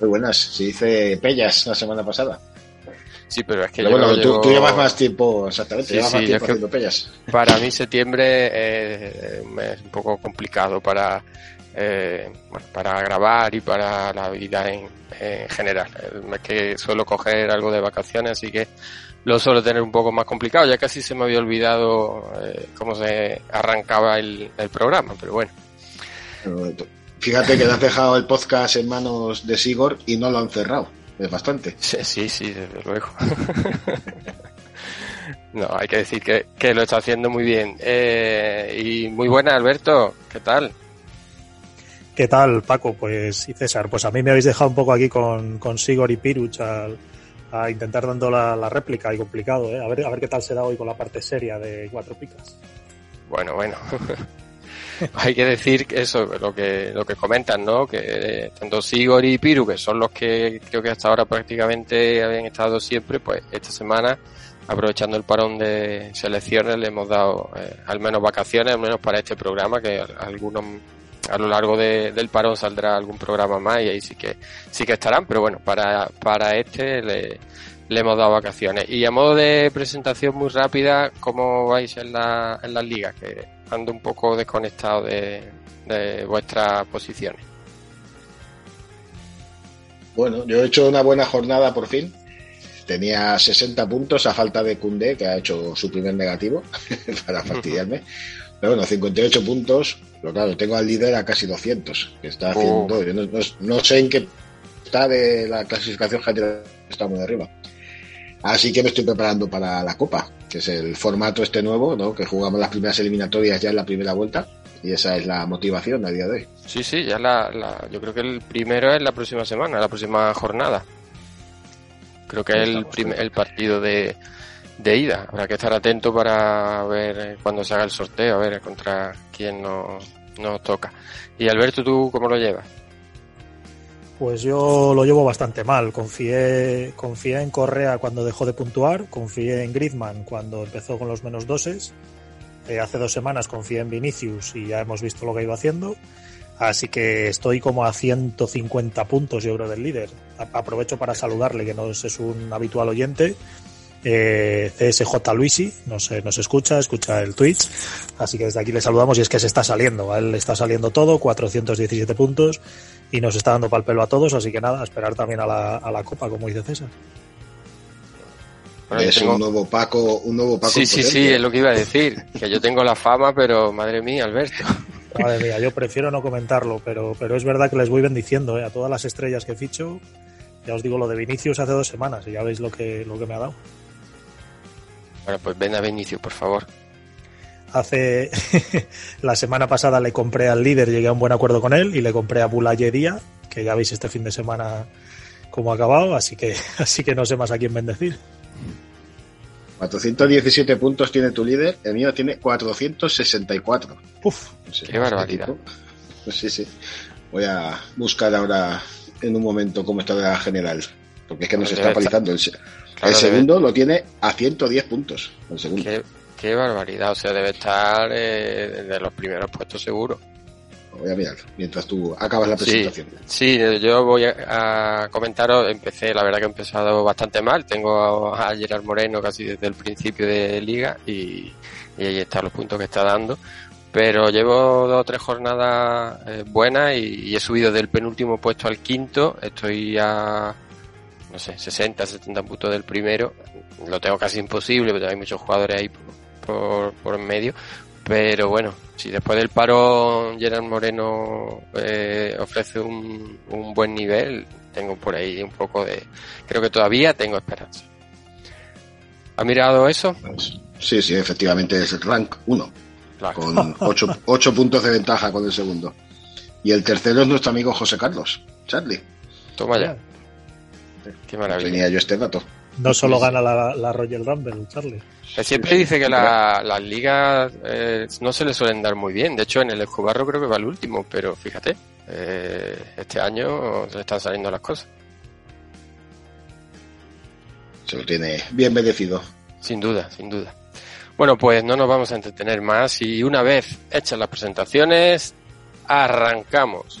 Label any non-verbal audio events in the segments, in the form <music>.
Muy buenas. Se dice Pellas la semana pasada. Sí, pero es que yo bueno, tú, llevas más tiempo, exactamente, llevas más tiempo haciendo pellas. Para mí septiembre es un poco complicado para, eh, para grabar y para la vida en, general. Es que suelo coger algo de vacaciones, así que lo suelo tener un poco más complicado. Ya casi se me había olvidado eh, cómo se arrancaba el, el programa, pero bueno. Fíjate que te has dejado el podcast en manos de Sigor y no lo han cerrado. Es bastante. Sí, sí, desde luego. <laughs> no, hay que decir que, lo está haciendo muy bien. Eh, y muy buena, Alberto. ¿Qué tal? ¿Qué tal, Paco? Pues y César, pues a mí me habéis dejado un poco aquí con, con Sigor y Piruch a intentar dando la, réplica y complicado, ¿eh? A ver, a ver qué tal se da hoy con la parte seria de Cuatro Picas. Bueno, bueno. <laughs> <laughs> hay que decir que eso, lo que, lo que comentan, ¿no? Que eh, tanto Sigor y Piru, que son los que creo que hasta ahora prácticamente habían estado siempre, pues esta semana, aprovechando el parón de selecciones, le hemos dado eh, al menos vacaciones, al menos para este programa, que algunos a lo largo del parón saldrá algún programa más y ahí sí que sí que estarán, pero bueno, para, para este le, le hemos dado vacaciones. Y a modo de presentación muy rápida, ¿cómo vais en, la, en las ligas? Que ando un poco desconectado de, vuestras posiciones. Bueno, yo he hecho una buena jornada por fin. Tenía 60 puntos a falta de Cundé, que ha hecho su primer negativo, <laughs> para fastidiarme. Pero bueno, 58 puntos. Pero claro, tengo al líder a casi 200, que está haciendo. Yo no, sé en qué está de la clasificación general, está muy arriba. Así que me estoy preparando para la Copa, que es el formato este nuevo, ¿no? Que jugamos las primeras eliminatorias ya en la primera vuelta. Y esa es la motivación a día de hoy. Sí, sí, ya la, yo creo que el primero es la próxima semana, la próxima jornada. Creo que es el, el partido de, de ida. Habrá que estar atento para ver cuando se haga el sorteo, a ver contra quién nos, nos toca. Y Alberto, ¿tú cómo lo llevas? Pues yo lo llevo bastante mal. Confié, en Correa cuando dejó de puntuar, confié en Griezmann cuando empezó con los menos doses. Eh, hace dos semanas confié en Vinicius y ya hemos visto lo que iba haciendo. Así que estoy como a 150 puntos, yo creo, del líder. Aprovecho para saludarle, que no es un habitual oyente. Eh, CSJ Luisi, nos, nos escucha, escucha el Twitch. Así que desde aquí le saludamos y es que se está saliendo. A él le está saliendo todo, 417 puntos y nos está dando pal pelo a todos, así que nada, esperar también a la, a la Copa, como dice César. es un nuevo Paco, un nuevo Paco. Sí, sí, sí, es lo que iba a decir, que yo tengo la fama, pero madre mía, Alberto. Madre mía, yo prefiero no comentarlo, pero, pero es verdad que les voy bendiciendo ¿eh? a todas las estrellas que ficho. Ya os digo lo de Vinicius hace dos semanas y ya veis lo que, lo que me ha dado. Bueno, pues ven a Vinicius, por favor. Hace <laughs> la semana pasada le compré al líder, llegué a un buen acuerdo con él y le compré a Bulayería, que ya veis este fin de semana cómo ha acabado, así que <laughs> así que no sé más a quién bendecir. 417 puntos tiene tu líder, el mío tiene 464. Uf, qué barbaridad. Sí, sí. Voy a buscar ahora en un momento cómo está la general, porque es que nos está palizando. El, el segundo lo tiene a 110 puntos. El segundo. Qué barbaridad, o sea, debe estar eh, de los primeros puestos seguro. Voy a mirar mientras tú acabas la presentación. Sí, yo voy a, comentaros, empecé, la verdad que he empezado bastante mal, tengo a, Gerard Moreno casi desde el principio de liga y, ahí están los puntos que está dando, pero llevo dos o tres jornadas eh, buenas y, y he subido del penúltimo puesto al quinto. Estoy a, no sé, 60, 70 puntos del primero. Lo tengo casi imposible, porque hay muchos jugadores ahí por, por medio. Pero bueno, si después del paro Gerard Moreno eh, ofrece un, un buen nivel, tengo por ahí un poco de... Creo que todavía tengo esperanza. ¿Ha mirado eso? Sí, sí, efectivamente es el rank 1, Claro. con 8, <laughs> puntos de ventaja con el segundo. Y el tercero es nuestro amigo José Carlos, Charlie. Toma ya. Qué maravilla. Tenía yo este dato. No solo gana la, la Royal Rumble, Charlie. Siempre dice que la- las ligas eh, no se le suelen dar muy bien. De hecho, en el Escobarro creo que va el último, pero fíjate, eh, este año se le están saliendo las cosas. Se lo tiene bien merecido. Sin duda, sin duda. Bueno, pues no nos vamos a entretener más y una vez hechas las presentaciones, arrancamos.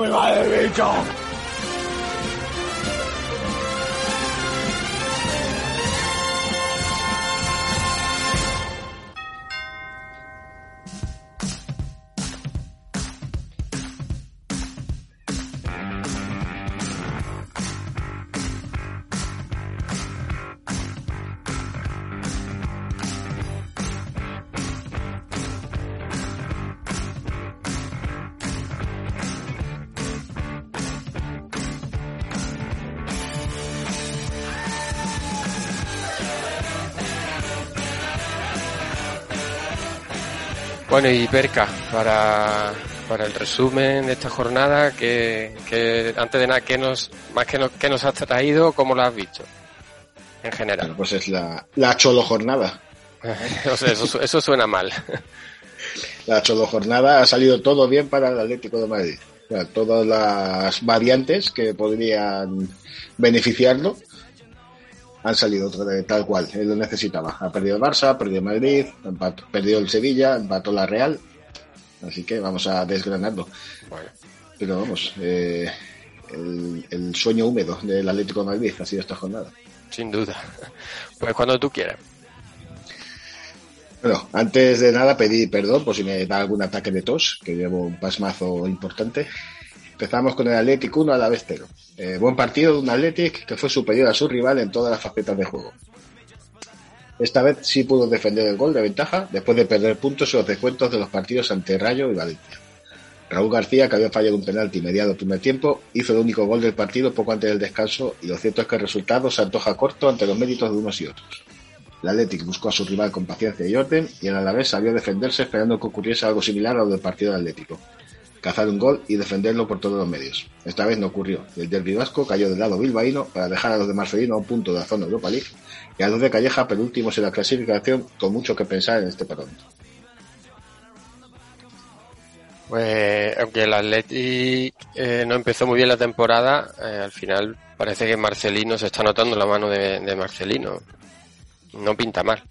me va el bicho! Bueno, y Perca, para, para el resumen de esta jornada, que, que antes de nada, ¿qué nos, más que nos, qué nos has traído, cómo lo has visto? En general. Bueno, pues es la, la cholo jornada. <laughs> eso, eso suena mal. La cholo jornada ha salido todo bien para el Atlético de Madrid. O sea, todas las variantes que podrían beneficiarlo han salido tal cual. Él lo necesitaba. Ha perdido el Barça, ha perdido el Madrid, empató- perdió el Sevilla, empató la Real. Así que vamos a desgranarlo. Bueno, Pero vamos, eh, el, el sueño húmedo del Atlético de Madrid ha sido esta jornada. sin duda. <laughs> Pues cuando tú quieras. Bueno, antes de nada pedí perdón por si me da algún ataque de tos, que llevo un pasmazo importante. Empezamos con el Athletic 1 a la vez 0. Eh, buen partido de un Athletic que fue superior a su rival en todas las facetas de juego. Esta vez sí pudo defender el gol de ventaja después de perder puntos en los descuentos de los partidos ante Rayo y Valencia. Raúl García, que había fallado un penalti mediado primer tiempo, hizo el único gol del partido poco antes del descanso y lo cierto es que el resultado se antoja corto ante los méritos de unos y otros. El Athletic buscó a su rival con paciencia y orden y el Alavés salió a defenderse esperando que ocurriese algo similar a lo del partido del Atlético. Cazar un gol y defenderlo por todos los medios. Esta vez no ocurrió. El derbi vasco cayó del lado bilbaíno para dejar a los de Marcelino a un punto de la zona Europa League y a los de Calleja penúltimos en la clasificación con mucho que pensar en este parón. Pues aunque el Atleti eh, no empezó muy bien la temporada, eh, al final parece que Marcelino se está notando la mano de, de Marcelino. No pinta mal.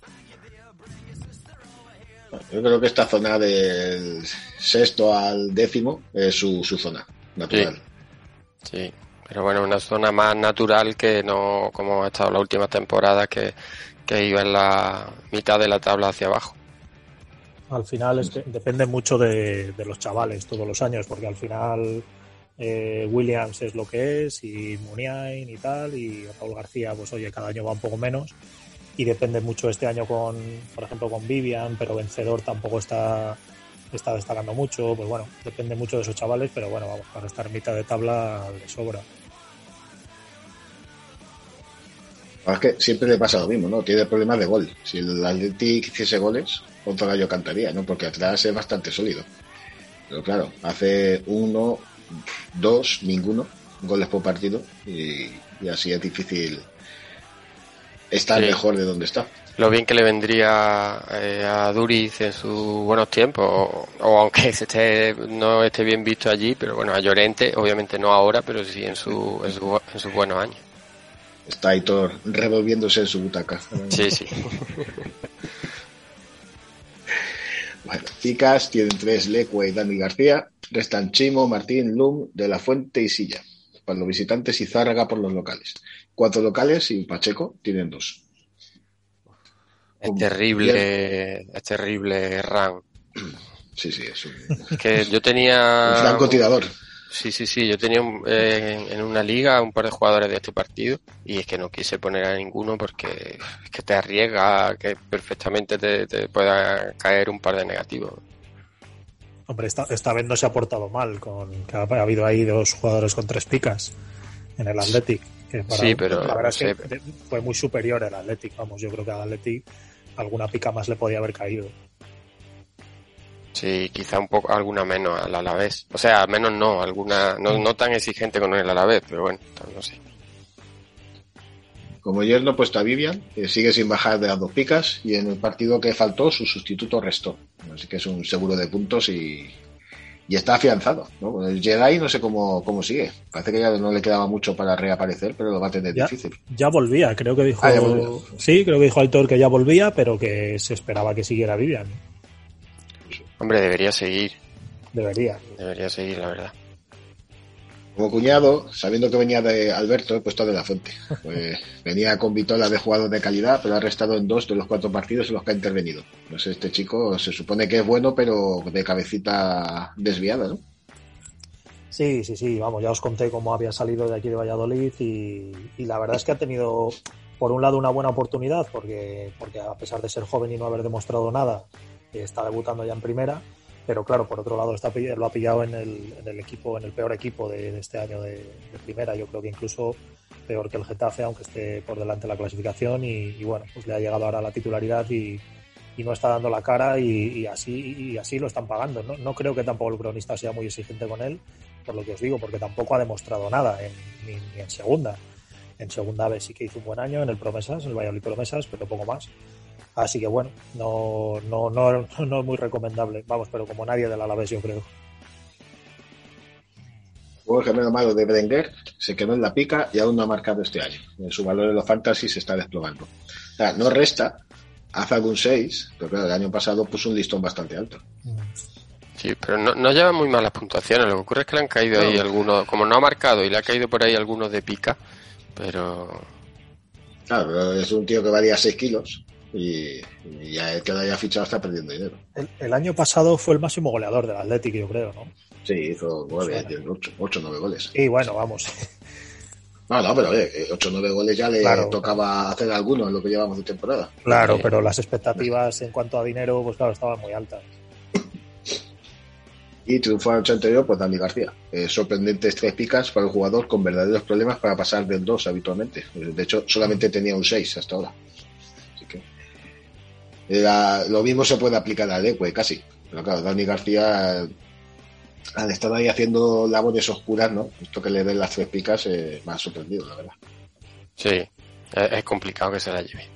Yo creo que esta zona del sexto al décimo es su, su zona natural. Sí, pero bueno, una zona más natural que no como ha estado la última temporada que, que iba en la mitad de la tabla hacia abajo. Al final es que depende mucho de, de los chavales todos los años, porque al final eh, Williams es lo que es, y Muniain y tal, y Raúl García, pues oye, cada año va un poco menos, y depende mucho este año con, por ejemplo, con Vivian, pero Vencedor tampoco está, está destacando mucho, pues bueno, depende mucho de esos chavales, pero bueno, vamos, para estar en mitad de tabla de sobra. Es que siempre le pasa lo mismo, ¿no? Tiene problemas de gol. Si el Athletic hiciese goles, otro gallo cantaría, ¿no? Porque atrás es bastante sólido. Pero claro, hace uno, dos, ninguno goles por partido y así es difícil estar Sí. mejor de donde está. Lo bien que le vendría eh, a Duriz en sus buenos tiempos, o, o aunque se <laughs> esté, no esté bien visto allí, pero bueno, a Llorente, obviamente no ahora, pero sí en, su, en, su- en sus buenos años. Está Aitor revolviéndose en su butaca. Sí, sí. <laughs> Bueno, Picas tienen tres Lecue y Dani García. Restan Chimo, Martín, Lum, De La Fuente y Silla. Para los visitantes y Zárraga por los locales. Cuatro locales y Pacheco tienen dos. Es terrible, es terrible Ran. <clears throat> Sí, sí, es un, Que yo tenía... <laughs> un francotirador. Sí, sí, sí. Yo tenía eh, en una liga un par de jugadores de este partido y es que no quise poner a ninguno porque es que te arriesga que perfectamente te, te pueda caer un par de negativos. Hombre, esta, esta vez no se ha portado mal, con que ha, ha habido ahí dos jugadores con tres picas en el Athletic. Que para- Sí, pero la verdad es no que fue muy superior el Athletic. Vamos, yo creo que al Athletic alguna pica más le podía haber caído. Sí, quizá un poco, alguna menos al Alavés. O sea, menos no, alguna, no, no tan exigente con el Alavés, pero bueno, no sé. Como yerno he puesto a Vivian, que sigue sin bajar de las dos picas, y en el partido que faltó, su sustituto restó. Así que es un seguro de puntos y, y está afianzado. ¿no? El Jedi no sé cómo, cómo sigue. Parece que ya no le quedaba mucho para reaparecer, pero lo va a tener Ya, difícil. ya volvía, creo que dijo. Ah. Sí, creo que dijo Aitor que ya volvía, pero que se esperaba que siguiera Vivian. Hombre, debería seguir, Debería. debería seguir, la verdad. Como cuñado, sabiendo que venía de Alberto, he puesto de la fuente. Pues venía con Vitola de jugador de calidad, pero ha restado en dos de los cuatro partidos en los que ha intervenido. No sé, este chico se supone que es bueno, pero de cabecita desviada, ¿no? Sí, sí, sí, vamos, ya os conté cómo había salido de aquí de Valladolid y, y la verdad es que ha tenido, por un lado, una buena oportunidad, porque, porque a pesar de ser joven y no haber demostrado nada, eh, está debutando ya en primera, pero claro, por otro lado, está, lo ha pillado en el, en el equipo, en el peor equipo de, este año de, primera, yo creo que incluso peor que el Getafe, aunque esté por delante de la clasificación y, bueno, pues le ha llegado ahora la titularidad y, no está dando la cara y, y así y así lo están pagando. ¿no? no creo que tampoco el cronista sea muy exigente con él, por lo que os digo, porque tampoco ha demostrado nada en, ni, ni en segunda. En segunda vez sí que hizo un buen año en el Promesas, en el Valladolid Promesas, pero poco más. Así que bueno, no, no, no, <laughs> no es muy recomendable. Vamos, pero como nadie del Alavés, yo creo. Luego el gemelo malo de Berenguer se quedó en la pica y aún no ha marcado este año. En su valor de los fantasy se está desplomando. O sea, no resta, hace algún 6, pero claro, el año pasado puso un listón bastante alto. Sí, pero no, no lleva muy malas puntuaciones. Lo que ocurre es que le han caído ahí No. algunos, como no ha marcado y le ha caído por ahí algunos de pica, pero Claro, pero es un tío que valía 6 kilos y, y ya el que lo haya fichado está perdiendo dinero. El, el año pasado fue el máximo goleador del Atlético, yo creo, ¿no? Sí, hizo 9, Suena. 8, 8 9 goles. Y bueno, vamos. No, no, pero 8 9 goles ya le Claro. tocaba hacer algunos en lo que llevamos de temporada. Claro, Sí. pero las expectativas en cuanto a dinero, pues claro, estaban muy altas. Y triunfó en el noche anterior pues Dani García. Eh, sorprendentes tres picas para un jugador con verdaderos problemas para pasar del 2 habitualmente. De hecho, solamente tenía un 6 hasta ahora. Lo mismo se puede aplicar al Ecue casi. Pero claro, Dani García al estar ahí haciendo labores oscuras, ¿no? Esto que le den las tres picas eh, me ha sorprendido, la verdad. sí, es, es complicado que se la lleve.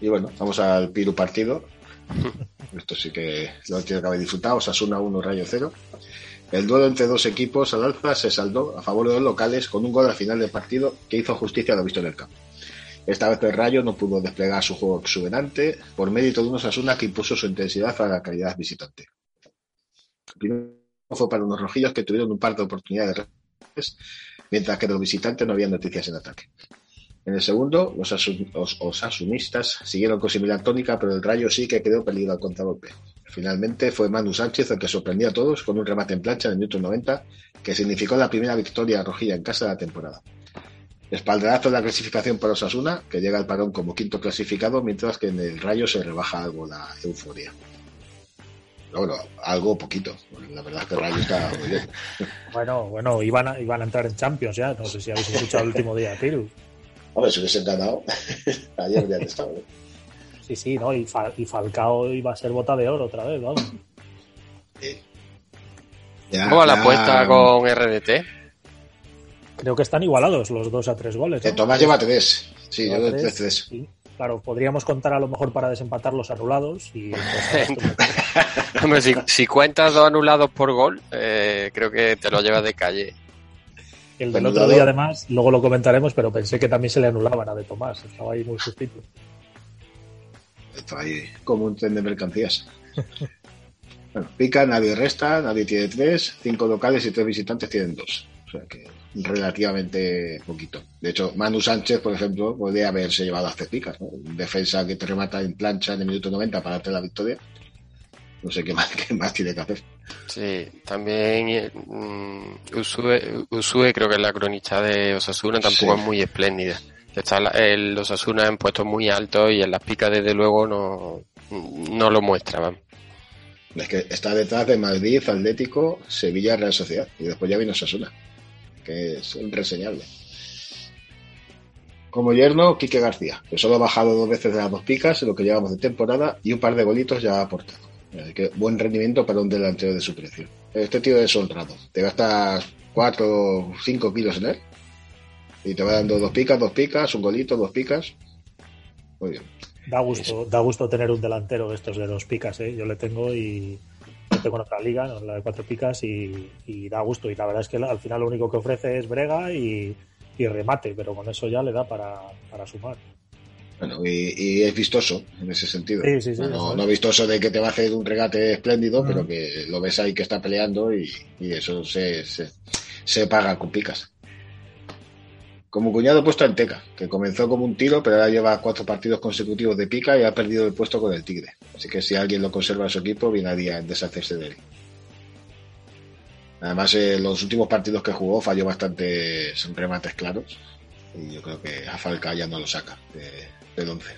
Y bueno, vamos al Piru partido. <laughs> Esto sí que lo tiene que haber disfrutado. Osasuna 1, Rayo 0. El duelo entre dos equipos al alza se saldó a favor de los locales con un gol al final del partido que hizo justicia a lo visto en el campo. Esta vez el Rayo no pudo desplegar su juego exuberante por mérito de un Osasuna que impuso su intensidad a la calidad visitante. El primero fue para unos rojillos que tuvieron un par de oportunidades mientras que los visitantes no habían noticias en ataque. En el segundo, los, asu- los osasunistas siguieron con similar tónica, pero el Rayo sí que quedó peligro al contragolpe. Finalmente fue Manu Sánchez el que sorprendió a todos con un remate en plancha en el minuto 90, que significó la primera victoria rojilla en casa de la temporada. Espaldarazo de la clasificación para Osasuna, que llega al parón como quinto clasificado, mientras que en el Rayo se rebaja algo la euforia. Bueno, algo poquito. La verdad es que Rayo está muy bien. <laughs> Bueno, bueno, iban a, iban a entrar en Champions ya. No sé si habéis escuchado el último día, Piru. Hombre, si hubiesen ganado, <laughs> ayer ya estado. ¿eh? Sí, sí, ¿no? Y, Fal- y Falcao iba a ser bota de oro otra vez, vamos. ¿Cómo va la apuesta con RDT? Creo que están igualados los dos a tres goles. Eh, ¿no? Tomás lleva tres. Sí, Lleva yo de tres. tres, tres. Sí. Claro, podríamos contar a lo mejor para desempatar los anulados y pues, <laughs> Hombre, si, si cuentas dos anulados por gol, eh, creo que te lo llevas de calle. el del Anulado. otro día además, luego lo comentaremos, pero pensé que también se le anulaban a de Tomás, estaba ahí muy justito. Está ahí como un tren de mercancías. <laughs> Bueno, pica, nadie resta, nadie tiene tres, cinco locales y tres visitantes tienen dos. O sea que relativamente poquito. De hecho, Manu Sánchez, por ejemplo, podría haberse llevado a picas, ¿no? Defensa que te remata en plancha en el minuto 90 para darte la victoria. No sé qué más, qué más tiene que hacer. Sí, también mm, Usue, Usue creo que es la cronista de Osasuna, tampoco Sí. es muy espléndida. Está la- el Osasuna en puestos muy altos y en las picas desde luego no, no lo muestra. vamos. Es que está detrás de Madrid, Atlético, Sevilla, Real Sociedad. Y después ya vino Sasuna, que es reseñable. Como yerno, Quique García, que solo ha bajado dos veces de las dos picas en lo que llevamos de temporada y un par de golitos ya ha aportado. Así que buen rendimiento para un delantero de su precio. Este tío es honrado. Te gastas 4 o 5 kilos en él y te va dando dos picas, dos picas, un golito, dos picas. Muy bien. Da gusto, da gusto tener un delantero de estos de dos picas, ¿eh? Yo le tengo y en otra liga, ¿no? la de cuatro picas, y, y da gusto. Y la verdad es que al final lo único que ofrece es brega y, y remate, pero con eso ya le da para, para sumar. Bueno, y, y es vistoso en ese sentido. Sí, sí, sí, no, vistoso de que te va a hacer un regate espléndido, Mm. pero que lo ves ahí que está peleando y, y eso se, se, se paga con picas. Como cuñado puesto a Enteca, que comenzó como un tiro, pero ahora lleva cuatro partidos consecutivos de pica y ha perdido el puesto con el Tigre. Así que si alguien lo conserva en su equipo, viene a día en deshacerse de él. Además, eh, los últimos partidos que jugó falló bastantes remates claros. Y yo creo que a Falcao ya no lo saca de- del 11.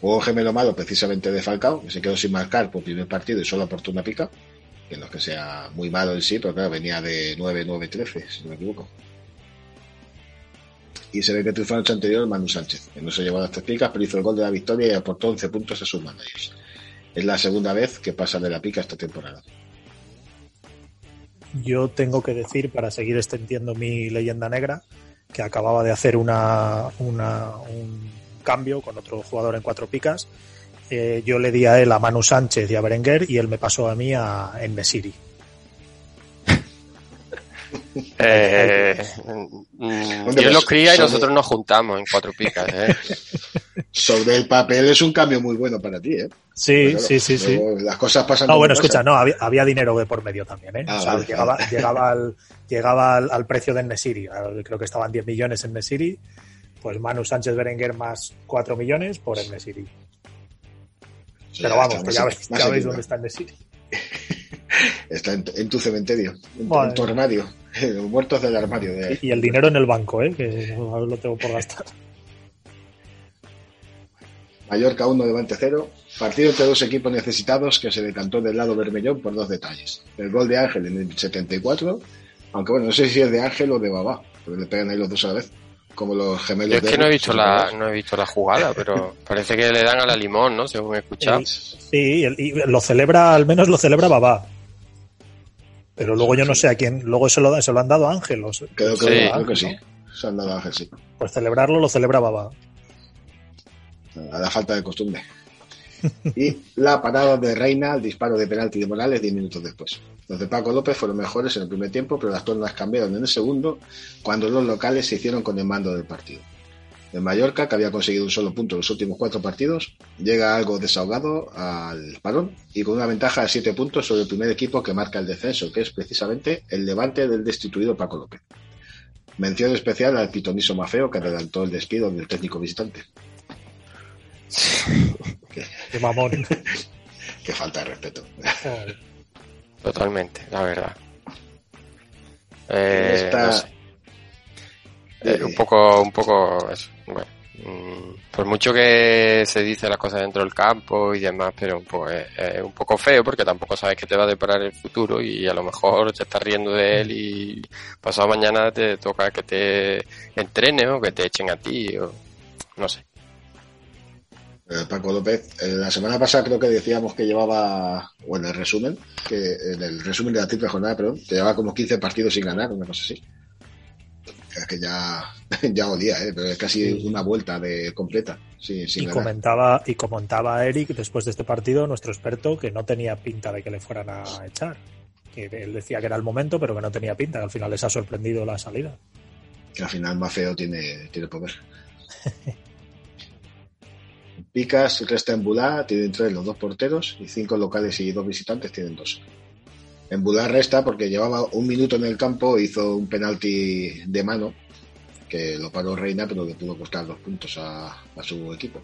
Juego gemelo malo precisamente de Falcao, que se quedó sin marcar por primer partido y solo aportó una pica. Que no es que sea muy malo en sí, pero claro, venía de 9-9-13, si no me equivoco. Y se ve que triunfó la noche anterior Manu Sánchez, que no se llevó las tres picas, pero hizo el gol de la victoria y aportó 11 puntos a sus managers. Es la segunda vez que pasa de la pica esta temporada. Yo tengo que decir, para seguir extendiendo mi leyenda negra, que acababa de hacer una, un cambio con otro jugador en cuatro picas. Eh, yo le di a él a Manu Sánchez y a Berenguer y él me pasó a mí a en Nesiri. Eh, mm, Hombre, Dios los pues, cría y nosotros nos juntamos en cuatro picas. ¿eh? <laughs> Sobre el papel es un cambio muy bueno para ti, ¿eh? Sí, claro, sí, sí, sí. Las cosas pasan No, bueno, escucha, no, había, había dinero de por medio también, ¿eh? Ah, o sea, vale, llegaba, vale. llegaba, al, llegaba al, al precio de Nesiri. Creo que estaban 10 millones en Nesiri. Pues Manu Sánchez Berenguer más 4 millones por el Nesiri. Pero vamos, que más ya, veis, ya veis dónde está el Nesiri. Está en, en tu cementerio, en, Vale. en tu armario, los muertos del armario. De... Y el dinero en el banco, ¿eh? Que lo tengo por gastar. Mallorca 1, Levante 0. Partido entre dos equipos necesitados que se decantó del lado bermellón por dos detalles. El gol de Ángel en el 74, aunque bueno, no sé si es de Ángel o de Babá, porque le pegan ahí los dos a la vez, como los gemelos Yo es de que no he visto ¿os la, no he visto la jugada, pero parece que le dan a la limón, ¿no? Según he escuchado. Sí, el- y lo celebra, al menos lo celebra Babá. Pero luego yo no sé a quién, luego se lo, se lo han dado a Ángel. o se- Creo, Sí. creo- creo que sí. Se han dado a Ángel, sí. Pues celebrarlo lo celebra Babá. A la falta de costumbre. <laughs> Y la parada de Reina, el disparo de penalti de Morales 10 minutos después. Los de Paco López fueron mejores en el primer tiempo, pero las tornas cambiaron en el segundo, cuando los locales se hicieron con el mando del partido. El Mallorca, que había conseguido un solo punto en los últimos cuatro partidos, llega algo desahogado al parón y con una ventaja de siete puntos sobre el primer equipo que marca el descenso, que es precisamente el levante del destituido Paco López. Mención especial al pitoniso Mafeo, que adelantó el despido del técnico visitante. <laughs> Qué mamón. <laughs> Qué falta de respeto. Totalmente, la verdad. Eh, Esta- no sé. Eh, un poco, un poco eso. Bueno, Mm, por mucho que se dice las cosas dentro del campo y demás, pero pues es un poco feo porque tampoco sabes qué te va a deparar el futuro y a lo mejor te estás riendo de él y pasado mañana te toca que te entrene o que te echen a ti o no sé. Eh, Paco López, eh, la semana pasada creo que decíamos que llevaba, bueno, el resumen, que en el resumen de la triple jornada, perdón, que llevaba como 15 partidos sin ganar, una cosa así. Es que ya, <laughs> ya olía, ¿eh? pero es casi una vuelta de completa. Sin, sin y ganar. comentaba y comentaba Eric después de este partido, nuestro experto, que no tenía pinta de que le fueran a echar. Que él decía que era el momento, pero que no tenía pinta, que al final les ha sorprendido la salida. Que al final más feo tiene, tiene poder. <laughs> Picas resta en Bulá, tienen tres los dos porteros y cinco locales y dos visitantes tienen dos. En Bulá resta porque llevaba un minuto en el campo, hizo un penalti de mano que lo paró Reina, pero le pudo costar dos puntos a, su equipo.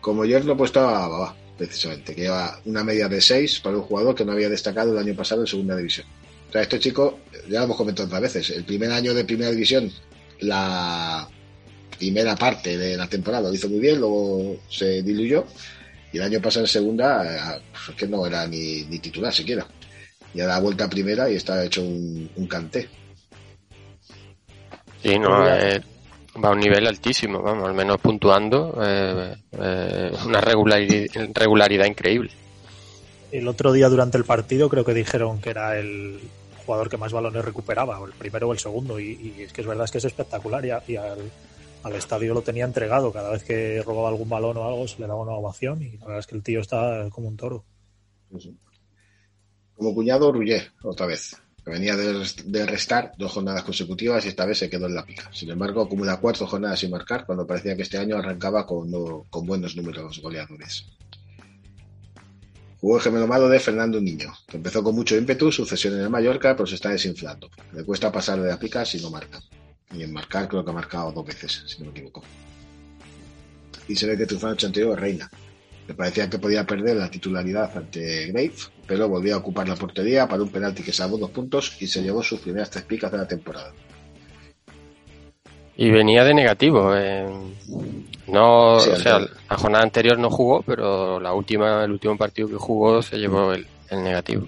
Como yo lo he puesto a Babá, precisamente, que lleva una media de 6 para un jugador que no había destacado el año pasado en segunda división. O sea, este chico, ya lo hemos comentado otras veces, el primer año de primera división, la primera parte de la temporada lo hizo muy bien, luego se diluyó, y el año pasado en segunda, eh, pues es que no era ni, ni titular siquiera. Y ahora ha vuelta a primera y está hecho un, un canté. Sí, no, eh, va a un nivel altísimo, vamos, al menos puntuando, eh, eh, una regularidad, regularidad increíble. El otro día durante el partido creo que dijeron que era el jugador que más balones recuperaba, o el primero o el segundo, y, y es que es verdad es que es espectacular y, a- y al, al estadio lo tenía entregado. Cada vez que robaba algún balón o algo se le daba una ovación y la verdad es que el tío está como un toro. Como cuñado, Rugger, otra vez. Que venía de, restar dos jornadas consecutivas y esta vez se quedó en la pica. Sin embargo, acumula cuatro jornadas sin marcar cuando parecía que este año arrancaba con, no- con buenos números goleadores. Jugó el gemelo malo de Fernando Niño, que empezó con mucho ímpetu su cesión en el Mallorca, pero se está desinflando. Le cuesta pasar de la pica si no marca. Y en marcar creo que ha marcado dos veces, si no me equivoco. Y se ve que triunfó en el Reina, me parecía que podía perder la titularidad ante Grave, pero volvió a ocupar la portería para un penalti que salvó dos puntos y se llevó sus primeras tres picas de la temporada. Y venía de negativo. eh, no, Sí, o sea, la jornada anterior no jugó, pero la última, el último partido que jugó se llevó el, el negativo.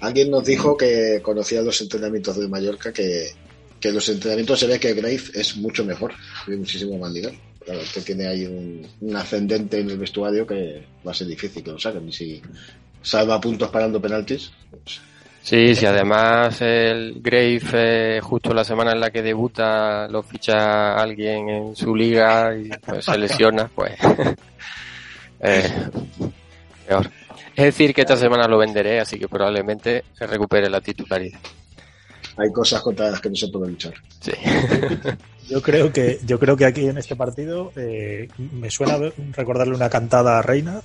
Alguien nos dijo que conocía los entrenamientos de Mallorca, que, que los entrenamientos se ve que Grave es mucho mejor, de muchísimo más nivel. Claro, que tiene ahí un, un ascendente en el vestuario que va a ser difícil que lo saquen. Y si salva puntos parando penaltis, pues, Sí, sí, además el Grave, eh, justo la semana en la que debuta, lo ficha alguien en su liga y pues, se lesiona, pues. <laughs> eh, peor. Es decir, que esta semana lo venderé, así que probablemente se recupere la titularidad. Hay cosas contra las que no se puede luchar. Sí. <laughs> Yo creo que, yo creo que aquí en este partido eh, me suena recordarle una cantada a Reina,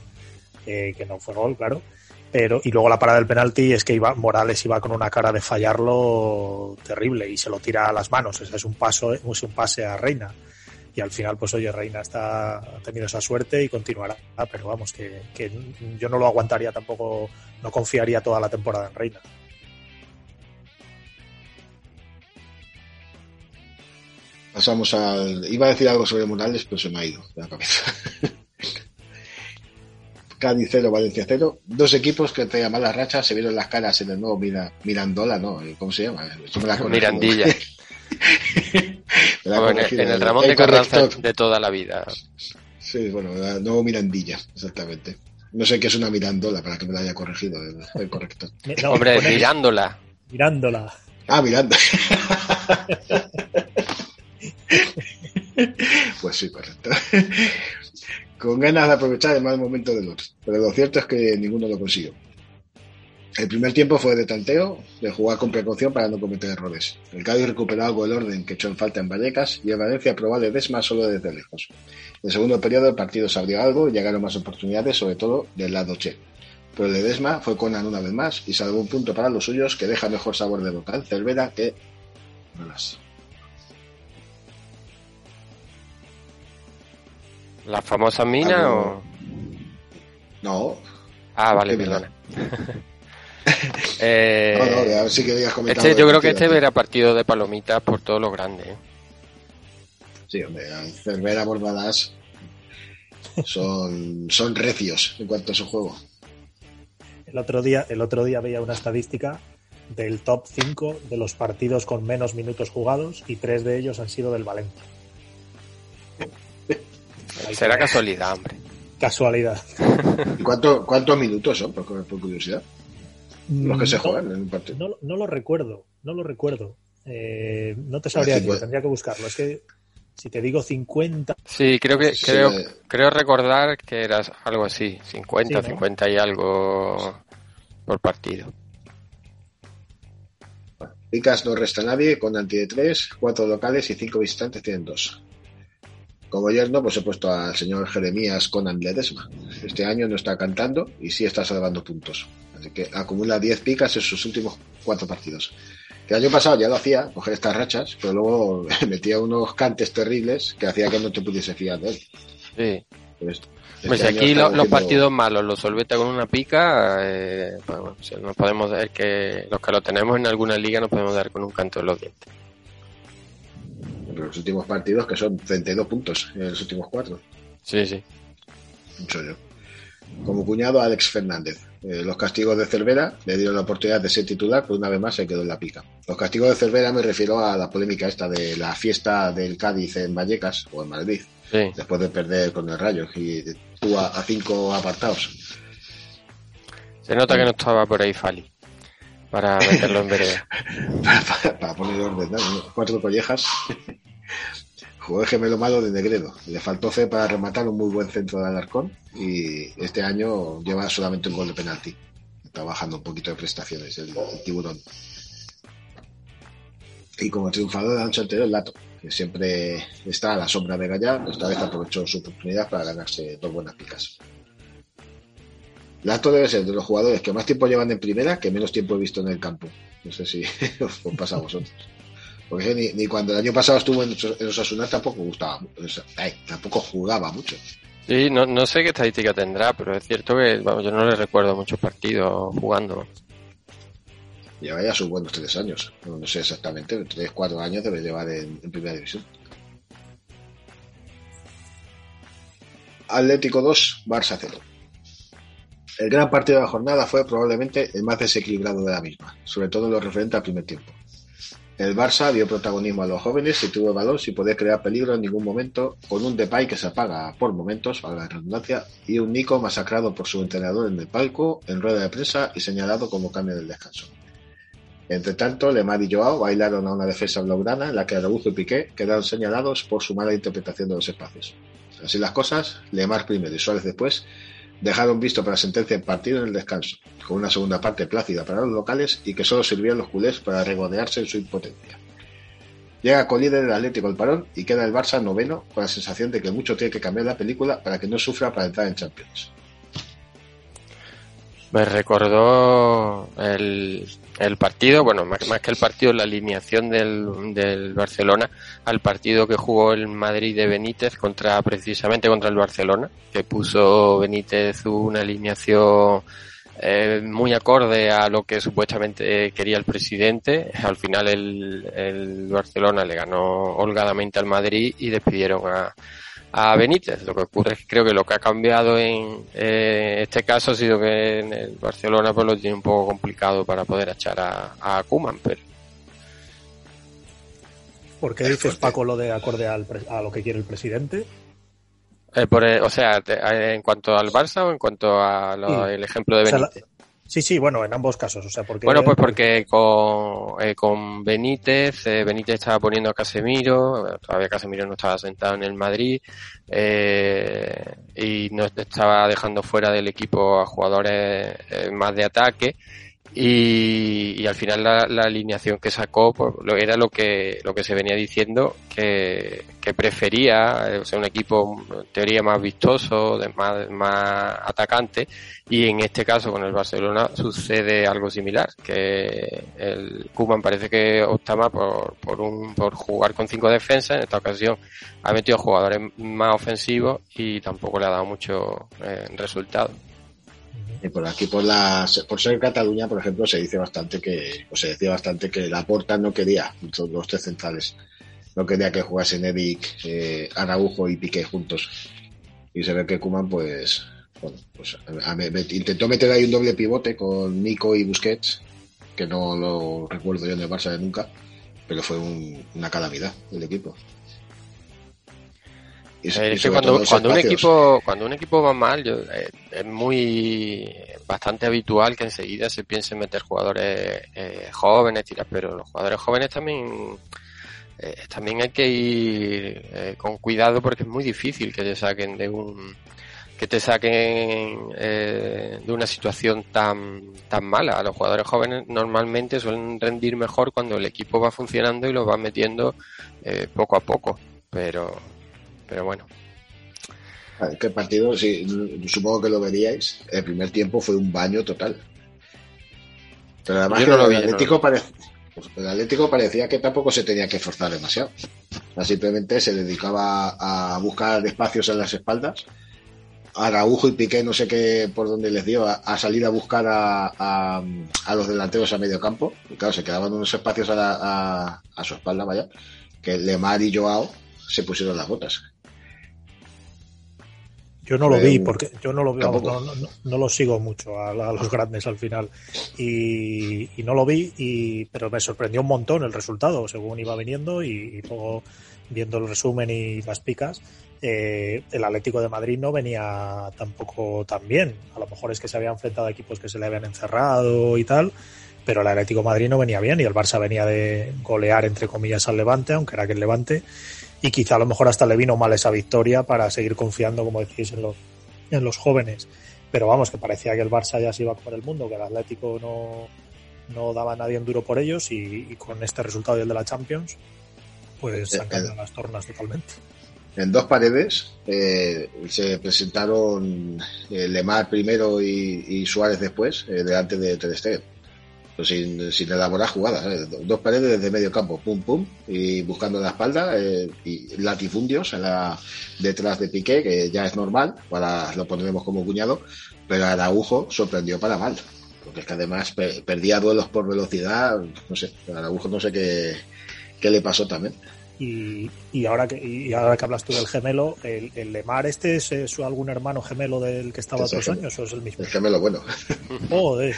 eh, que no fue gol, claro. Pero, y luego la parada del penalti es que iba, Morales iba con una cara de fallarlo terrible y se lo tira a las manos. Ese es un paso, es un pase a Reina. Y al final, pues oye, Reina está, ha tenido esa suerte y continuará. Ah, Pero vamos, que, que yo no lo aguantaría tampoco, no confiaría toda la temporada en Reina. Pasamos al. Iba a decir algo sobre Morales, pero se me ha ido de la cabeza. <laughs> Cádiz 0, Valencia 0. Dos equipos que traían malas rachas se vieron las caras en el nuevo Mira- Mirandola, ¿no? ¿Cómo se llama? La corregido. Mirandilla. <laughs> La en, el el- Ramón de Carranza corrector. de toda la vida. Sí, bueno, el nuevo Mirandilla, exactamente. No sé qué es una Mirandola para que me la haya corregido el, el corrector. <laughs> No, Hombre, mirándola. mirándola. Ah, Miranda. <laughs> pues sí, correcto. Con ganas de aprovechar el mal momento del otro. Pero lo cierto es que ninguno lo consiguió. El primer tiempo fue de tanteo, de jugar con precaución para no cometer errores. El Cádiz recuperó algo el orden que echó en falta en Vallecas y el Valencia probó de Desma solo desde lejos. En el segundo periodo el partido se abrió algo y llegaron más oportunidades, sobre todo del lado Che. Pero el de Desma fue Conan una vez más y salvó un punto para los suyos que deja mejor sabor de boca en Cervera que Malas. ¿La famosa mina Algo- o...? No, Ah, vale, perdona. <laughs> <laughs> Eh, no, no, a ver si querías comentar. este, yo creo que este era partido de palomitas por todo lo grande. ¿eh? Sí, hombre, Cervera Bordadas son, son recios en cuanto a su juego. El otro día, el otro día veía una estadística del top 5 de los partidos con menos minutos jugados y tres de ellos han sido del Valencia. Será casualidad, hombre. Casualidad. ¿Y <laughs> cuánto, cuántos minutos son, por, por curiosidad? Los que se No, juegan en un partido. No, no lo recuerdo, no lo recuerdo. Eh, no te sabría Ah, decir, tendría que buscarlo. Es que si te digo 50, Sí, creo que Sí, creo, eh. creo recordar que era algo así, 50, Sí, ¿no? 50 y algo por partido. Picas no resta nadie, con anti de 3, 4 locales y 5 visitantes tienen 2. Como yerno, pues he puesto al señor Jeremías Conan Ledesma. Este año no está cantando y sí está salvando puntos. Así que acumula 10 picas en sus últimos 4 partidos. El año pasado ya lo hacía, coger estas rachas, pero luego <laughs> metía unos cantes terribles que hacía que no te pudiese fiar de él. Sí. Pues, Pues este si año aquí lo- los partidos malos los solventa con una pica, eh, pues bueno, si nos podemos dar que los que lo tenemos en alguna liga nos podemos dar con un canto en los dientes. Los últimos partidos, que son 32 puntos en los últimos 4. Sí, sí. Mucho yo. Como cuñado, Alex Fernández. Eh, los castigos de Cervera le dieron la oportunidad de ser titular, pero una vez más se quedó en la pica. Los castigos de Cervera me refiero a la polémica esta de la fiesta del Cádiz en Vallecas o en Madrid, Sí. después de perder con el Rayo y tú a, a cinco apartados. Se nota que no estaba por ahí Fali para meterlo en vereda. para, <laughs> para- para poner orden, ¿no? Cuatro collejas. <laughs> Jugó el gemelo malo de Negredo. Le faltó fe para rematar un muy buen centro de Alarcón y este año lleva solamente un gol de penalti. Está bajando un poquito de prestaciones el, tiburón. Y como triunfador de la noche anterior, Lato, que siempre está a la sombra de Gallar, esta vez aprovechó su oportunidad para ganarse dos buenas picas. Lato debe ser de los jugadores que más tiempo llevan en primera, que menos tiempo he visto en el campo. No sé si <laughs> os pasa a vosotros. Porque ni, ni cuando el año pasado estuvo en, en Osasuna tampoco gustaba, ay, tampoco jugaba mucho. Sí, no, no sé qué estadística tendrá, pero es cierto que vamos, yo no le recuerdo muchos partidos jugando. Lleva ya sus buenos tres años. No, no sé exactamente, tres, cuatro años debe llevar en, en primera división. Atlético 2, Barça 0. El gran partido de la jornada fue probablemente el más desequilibrado de la misma, sobre todo en lo referente al primer tiempo. El Barça dio protagonismo a los jóvenes y tuvo el balón sin poder crear peligro en ningún momento, con un Depay que se apaga por momentos, a la redundancia, y un Nico masacrado por su entrenador en el palco, en rueda de prensa y señalado como cambio del descanso. Entre tanto, Lemar y Joao bailaron a una defensa blaugrana en la que Araujo y Piqué quedaron señalados por su mala interpretación de los espacios. Así las cosas, Lemar primero y Suárez después dejaron visto para sentencia el partido en el descanso, con una segunda parte plácida para los locales y que solo sirvieron los culés para regodearse en su impotencia. Llega con líder el Atlético al parón y queda el Barça noveno con la sensación de que mucho tiene que cambiar la película para que no sufra para entrar en Champions. Me recordó el, el partido, bueno, más, que el partido, la alineación del, del Barcelona al partido que jugó el Madrid de Benítez contra, precisamente contra el Barcelona, que puso Benítez una alineación eh, muy acorde a lo que supuestamente quería el presidente. Al final el, el Barcelona le ganó holgadamente al Madrid y despidieron a, a Benítez. Lo que ocurre es que creo que lo que ha cambiado en eh, este caso ha sido que en el Barcelona pues lo tiene un poco complicado para poder echar a, a Koeman, pero ¿Por qué dices, Paco, lo de acorde al pre- a lo que quiere el presidente? eh, por, eh, o sea, te- eh, en cuanto al Barça o en cuanto al Sí. ejemplo de O sea, la- Benítez. Sí, sí, bueno, en ambos casos. O sea, porque Bueno, pues porque con, eh, con Benítez, eh, Benítez estaba poniendo a Casemiro, todavía Casemiro no estaba sentado en el Madrid, eh, y no estaba dejando fuera del equipo a jugadores eh, más de ataque, y, y al final la, la alineación que sacó pues, era lo que, lo que se venía diciendo, que, prefería, eh, o un equipo en teoría más vistoso, de más, más atacante, y en este caso con el Barcelona sucede algo similar, que el Koeman parece que optaba por, por, un, por jugar con cinco defensas, en esta ocasión ha metido jugadores más ofensivos y tampoco le ha dado mucho eh, resultado. Y por aquí, por, la, por ser Cataluña, por ejemplo, se dice bastante que, o se decía bastante que la Porta no quería los tres centrales no quería que jugasen Eric, eh, Araujo y Piqué juntos. Y se ve que Kuman, pues, bueno, pues a- me- intentó meter ahí un doble pivote con Nico y Busquets, que no lo recuerdo yo en el Barça de nunca, pero fue un- una calamidad el equipo. Eh, es que cuando, un equipo cuando un equipo va mal yo- eh, es muy bastante habitual que enseguida se piense en meter jugadores eh, jóvenes tiras pero los jugadores jóvenes también eh, también hay que ir con cuidado porque es muy difícil que te saquen de un que te saquen de una situación tan tan mala. Los jugadores jóvenes normalmente suelen rendir mejor cuando el equipo va funcionando y los va metiendo eh, poco a poco. Pero pero bueno Ah, ¿Qué partido? Sí, supongo que lo veríais. El primer tiempo fue un baño total. Pero además que no lo el, no Atlético pare- pues el Atlético parecía que tampoco se tenía que esforzar demasiado. O sea, simplemente se dedicaba a buscar espacios en las espaldas. Araujo y Piqué, no sé qué por dónde les dio, a, a salir a buscar a, a- a los delanteros a medio campo. Y claro, se quedaban unos espacios a, la- a- a su espalda, vaya, que Lemar y Joao se pusieron las botas. Yo no lo vi porque yo no lo Tampoco. no, no, no lo sigo mucho a, a los grandes al final. Y, y no lo vi y pero me sorprendió un montón el resultado según iba viniendo y, y luego viendo el resumen y las picas eh, el Atlético de Madrid no venía tampoco tan bien. A lo mejor es que se había enfrentado a equipos que se le habían encerrado y tal pero el Atlético de Madrid no venía bien y el Barça venía de golear entre comillas al Levante aunque era que el Levante y quizá a lo mejor hasta le vino mal esa victoria para seguir confiando, como decís, en los, en los jóvenes. Pero vamos, que parecía que el Barça ya se iba a comer el mundo, que el Atlético no, no daba a nadie en duro por ellos y, y con este resultado y el de la Champions, pues se han Eh, cambiado las tornas totalmente. En dos paredes eh, se presentaron eh, Lemar primero y, y Suárez después, eh, delante de Ter Stegen. Pues sin, sin elaborar jugadas. ¿eh? Dos paredes desde medio campo, pum pum, y buscando la espalda, eh, y latifundios en la, detrás de Piqué, que ya es normal, para lo pondremos como cuñado, pero Araujo sorprendió para mal. Porque es que además pe- perdía duelos por velocidad, no sé, Araujo no sé qué, qué le pasó también. Y, y ahora que y ahora que hablas tú del gemelo, el, el Lemar este es, es algún hermano gemelo del que estaba Es el otros años o es el mismo. El gemelo bueno. Joder.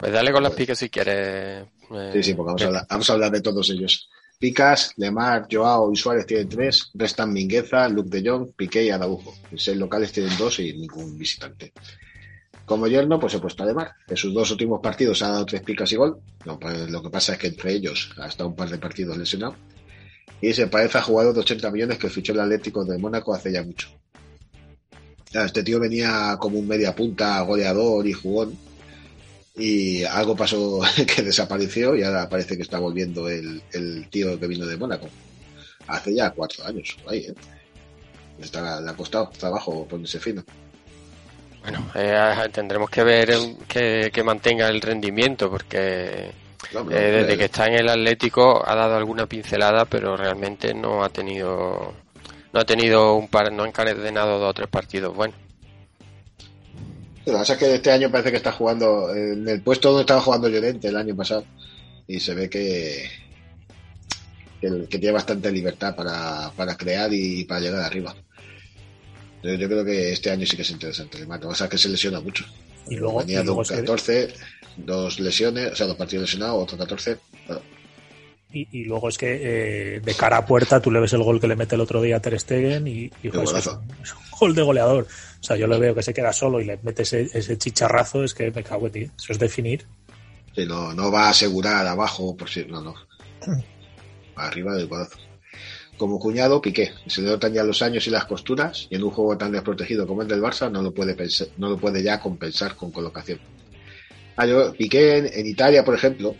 Pues dale con las picas si quieres. eh, Sí, sí, porque vamos a, hablar, vamos a hablar de todos ellos. Picas, Lemar, Joao y Suárez tienen tres, restan Mingueza, Luke de Jong, Piqué y Araujo. Seis locales tienen dos y ningún visitante. Como yerno, pues he puesto a Lemar. En sus dos últimos partidos ha dado tres picas y gol. No, pues lo que pasa es que entre ellos ha estado un par de partidos lesionado. Y se parece a jugador de 80 millones que fichó el Atlético de Mónaco hace ya mucho. Claro, Este tío venía como un media punta, goleador y jugón y algo pasó <laughs> que desapareció y ahora parece que está volviendo el, el tío que vino de Mónaco. Hace ya cuatro años, ahí, ¿eh? Está, le ha costado trabajo ponerse fino. Bueno, eh, tendremos que ver que, que mantenga el rendimiento porque No, eh, desde que está en el Atlético ha dado alguna pincelada, pero realmente no ha tenido no ha tenido un par, no ha encadenado dos o tres partidos buenos. Lo que pasa es que este año parece que está jugando en el puesto donde estaba jugando Llorente el año pasado y se ve que, que, que tiene bastante libertad para, para crear y para llegar arriba. Yo, yo creo que este año sí que es interesante el Lo que pasa es que se lesiona mucho. Y luego, Venía y luego de es un que- 14, dos lesiones, o sea, dos partidos lesionados, otro 14. Bueno, Y, y luego es que eh, de cara a puerta tú le ves el gol que le mete el otro día a Ter Stegen y, y, joder, es, un, es un gol de goleador. O sea, yo le veo que se queda solo y le mete ese, ese chicharrazo, es que me cago en ti. Eso es definir. Sí, no, no va a asegurar abajo por si. No, no. Arriba del golazo. Como cuñado, Piqué. Se le notan ya los años y las costuras, y en un juego tan desprotegido como el del Barça no lo puede, pensar- no lo puede ya compensar con colocación. Ah, yo, Piqué en, en Italia, por ejemplo,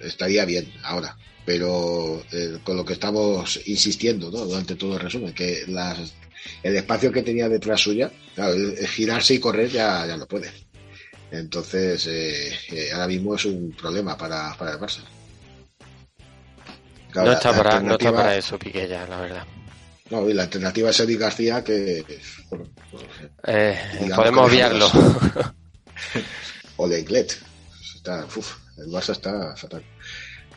estaría bien ahora, pero eh, con lo que estamos insistiendo ¿no? durante todo el resumen, que las, el espacio que tenía detrás suya, claro, el- el girarse y correr ya, ya no puede. Entonces, eh, eh, ahora mismo es un problema para, para el Barça. Claro, no está para no está para eso Piqué ya, la verdad. No, y la alternativa es Eric García, que. bueno, Eh, Digamos podemos obviarlo. <laughs> <laughs> o Lenglet. Está, uf, el Barça está fatal.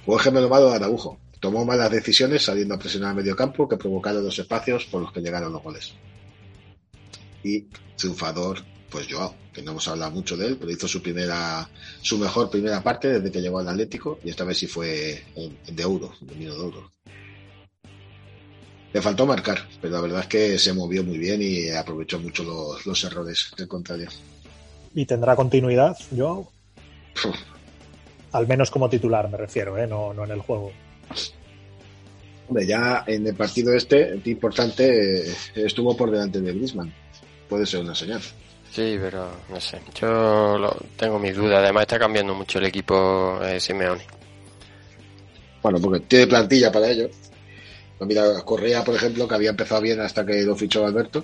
Juego gemelo malo de Araujo. tomó malas decisiones saliendo a presionar a medio campo que provocaron los espacios por los que llegaron los goles. Y triunfador, pues Joao, que no hemos hablado mucho de él, pero hizo su primera, su mejor primera parte desde que llegó al Atlético y esta vez sí fue de euro, de de euro. Le faltó marcar, pero la verdad es que se movió muy bien y aprovechó mucho los, los errores del contrario. ¿Y tendrá continuidad, Joao? Al menos como titular, me refiero, ¿eh? no, no en el juego. Hombre, ya en el partido este, importante, estuvo por delante de Griezmann. Puede ser una señal. Sí, pero no sé. Yo lo, tengo mis dudas. Además, está cambiando mucho el equipo eh, Simeone. Bueno, porque tiene plantilla para ello. Mira, Correa, por ejemplo, que había empezado bien hasta que lo fichó Alberto.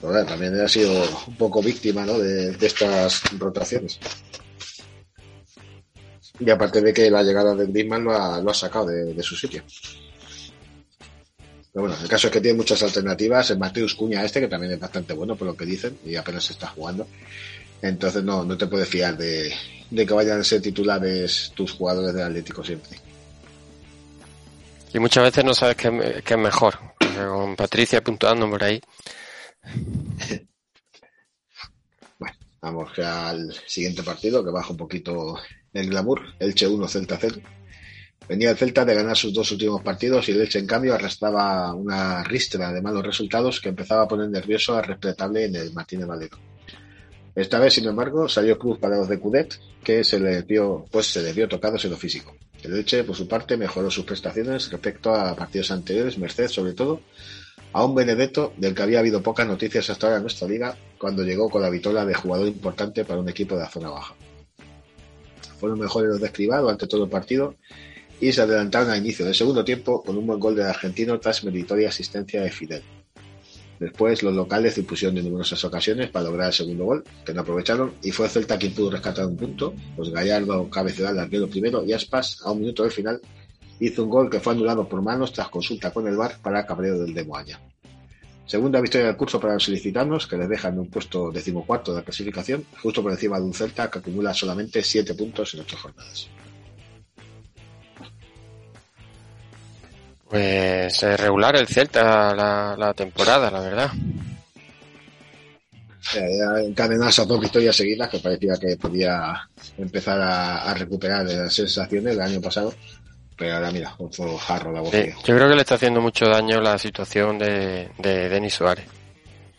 Pero bueno, también ha sido un poco víctima ¿no? de, de estas rotaciones. Y aparte de que la llegada de Griezmann lo ha, lo ha sacado de, de, su sitio. Pero bueno, el caso es que tiene muchas alternativas. El Mateus Cuña este, que también es bastante bueno por lo que dicen, y apenas se está jugando. Entonces no, no te puedes fiar de, de que vayan a ser titulares tus jugadores del Atlético siempre. Y muchas veces no sabes qué, qué es mejor. Con Patricia puntuando por ahí. <laughs> bueno, vamos al siguiente partido que baja un poquito el glamour. Elche 1, Celta 0. Venía el Celta de ganar sus dos últimos partidos y el Elche, en cambio, arrastraba una ristra de malos resultados que empezaba a poner nervioso al respetable en el Martínez Valero. Esta vez, sin embargo, salió cruz para los de Cudet, que se le vio, pues se le vio tocados en lo físico. El Elche, por su parte, mejoró sus prestaciones respecto a partidos anteriores, merced sobre todo a un Benedetto del que había habido pocas noticias hasta ahora en nuestra liga cuando llegó con la vitola de jugador importante para un equipo de la zona baja. Fueron mejores los de Escribá durante todo el partido y se adelantaron al inicio del segundo tiempo con un buen gol del argentino tras meritoria asistencia de Fidel. Después los locales se impusieron en numerosas ocasiones para lograr el segundo gol, que no aprovecharon, y fue Celta quien pudo rescatar un punto, pues Gallardo cabeceó al arquero primero y Aspas, a un minuto del final, hizo un gol que fue anulado por manos tras consulta con el VAR para cabreo del Demoaña. Segunda victoria del curso para los solicitanos, que les dejan un puesto decimocuarto de la clasificación, justo por encima de un Celta que acumula solamente 7 puntos en 8 jornadas. Pues es regular el Celta la, la temporada, la verdad. Ya encadenar esas dos victorias seguidas que parecía que podía empezar a, a recuperar las sensaciones del año pasado pero ahora mira, otro jarro la sí, Yo creo que le está haciendo mucho daño la situación de, de Denis Suárez.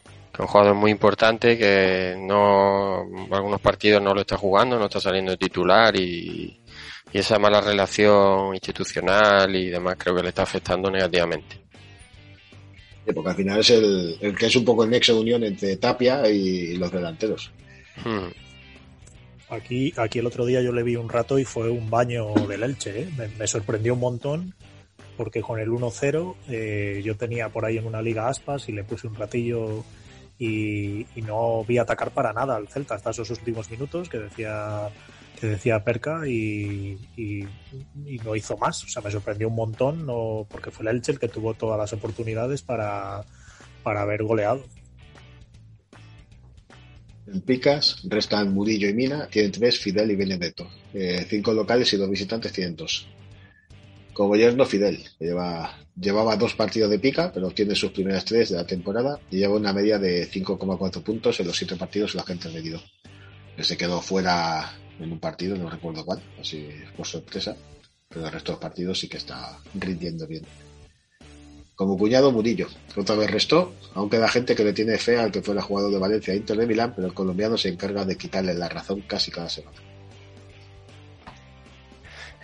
Que es un jugador muy importante que no algunos partidos no lo está jugando, no está saliendo de titular y, y esa mala relación institucional y demás creo que le está afectando negativamente. Sí, porque al final es el, el, que es un poco el nexo de unión entre Tapia y los delanteros. Hmm. Aquí, aquí el otro día yo le vi un rato y fue un baño del Elche. ¿eh? Me, sorprendió un montón porque con el 1-0 eh, yo tenía por ahí en una liga aspas y le puse un ratillo y, no vi atacar para nada al Celta hasta esos últimos minutos que decía que decía Perca y, y, y, no hizo más. O sea, me sorprendió un montón no, porque fue el Elche el que tuvo todas las oportunidades para, para haber goleado. En Picas restan Murillo y Mina, tienen tres, Fidel y Benedetto. Eh, cinco locales y dos visitantes tienen dos. Como yerno, Fidel, que lleva, llevaba dos partidos de pica, pero obtiene sus primeras tres de la temporada y lleva una media de 5,4 puntos en los siete partidos en los que ha intervenido. Se quedó fuera en un partido, no recuerdo cuál, así por sorpresa, pero el resto de los partidos sí que está rindiendo bien. Como cuñado Murillo, que otra vez restó, aunque da gente que le tiene fe al que fuera jugador de Valencia e Inter de Milán, pero el colombiano se encarga de quitarle la razón casi cada semana.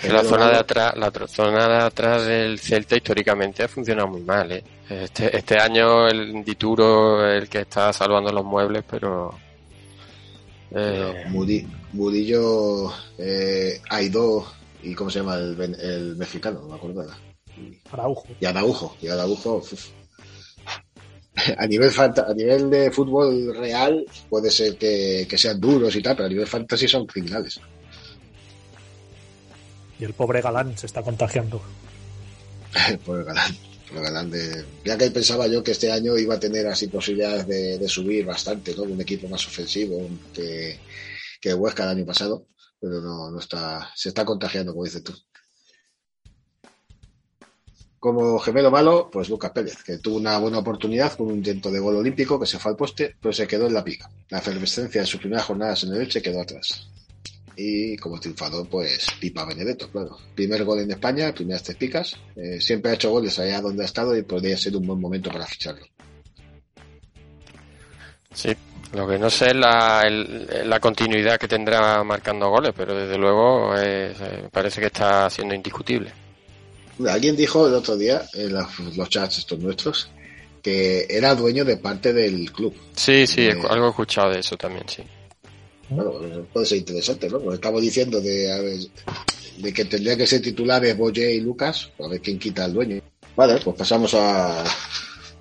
La zona, de atrás, la zona de atrás del Celta históricamente ha funcionado muy mal. ¿eh? Este, este año el Dituro el que está salvando los muebles, pero... Eh... Murillo, eh, Aidó y ¿cómo se llama el, el mexicano? No me acuerdo nada. Araujo. Y Araujo, y Araujo. Uf. <laughs> A nivel, a nivel de fútbol real puede ser que, que, sean duros y tal, pero a nivel fantasy son criminales. Y el pobre Galán se está contagiando. el <laughs> pobre Galán. El Galán de... Ya que pensaba yo que este año iba a tener así posibilidades de, de subir bastante, ¿no? Un equipo más ofensivo que, que Huesca el año pasado, pero no, no está, se está contagiando, como dices tú. Como gemelo malo, pues Lucas Pérez, que tuvo una buena oportunidad con un intento de gol olímpico que se fue al poste, pero se quedó en la pica. La efervescencia de sus primeras jornadas en el Elche quedó atrás. Y como triunfador, pues Pipa Benedetto, claro. Primer gol en España, primeras tres picas. Eh, siempre ha hecho goles allá donde ha estado y podría ser un buen momento para ficharlo. Sí, lo que no sé es la, continuidad que tendrá marcando goles, pero desde luego eh, parece que está siendo indiscutible. Alguien dijo el otro día en los, los chats estos nuestros que era dueño de parte del club. Sí, sí, Eh, algo he escuchado de eso también, sí. Bueno, puede ser interesante, ¿no? Porque estamos diciendo de, a ver, de que tendría que ser titulares Boye y Lucas, a ver quién quita al dueño. Vale, pues pasamos a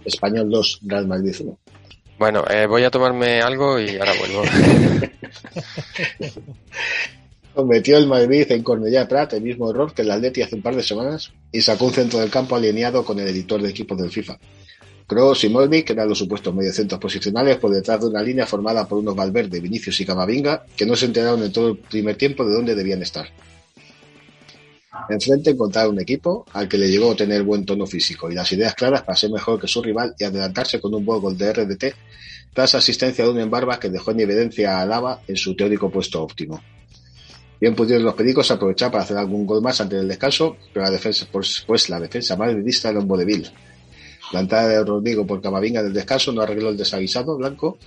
Español 2, Real Madrid 1. Bueno, eh, voy a tomarme algo y ahora vuelvo. <laughs> Cometió el Madrid en Cornellá Prat el mismo error que el Atleti hace un par de semanas y sacó un centro del campo alineado con el editor de equipos del FIFA. Kroos y Modric eran los supuestos mediocentros posicionales por detrás de una línea formada por unos Valverde, Vinicius y Camavinga que no se enteraron en todo el primer tiempo de dónde debían estar. Enfrente encontraron un equipo al que le llegó tener buen tono físico y las ideas claras para ser mejor que su rival y adelantarse con un buen gol de RDT tras asistencia de un en barbas que dejó en evidencia a Lava en su teórico puesto óptimo. Bien pudieron los pericos aprovechar para hacer algún gol más antes del descanso, pero la defensa, pues, pues la defensa madridista era un vodevil. La de Rodrigo por Camavinga del descanso no arregló el desaguisado blanco.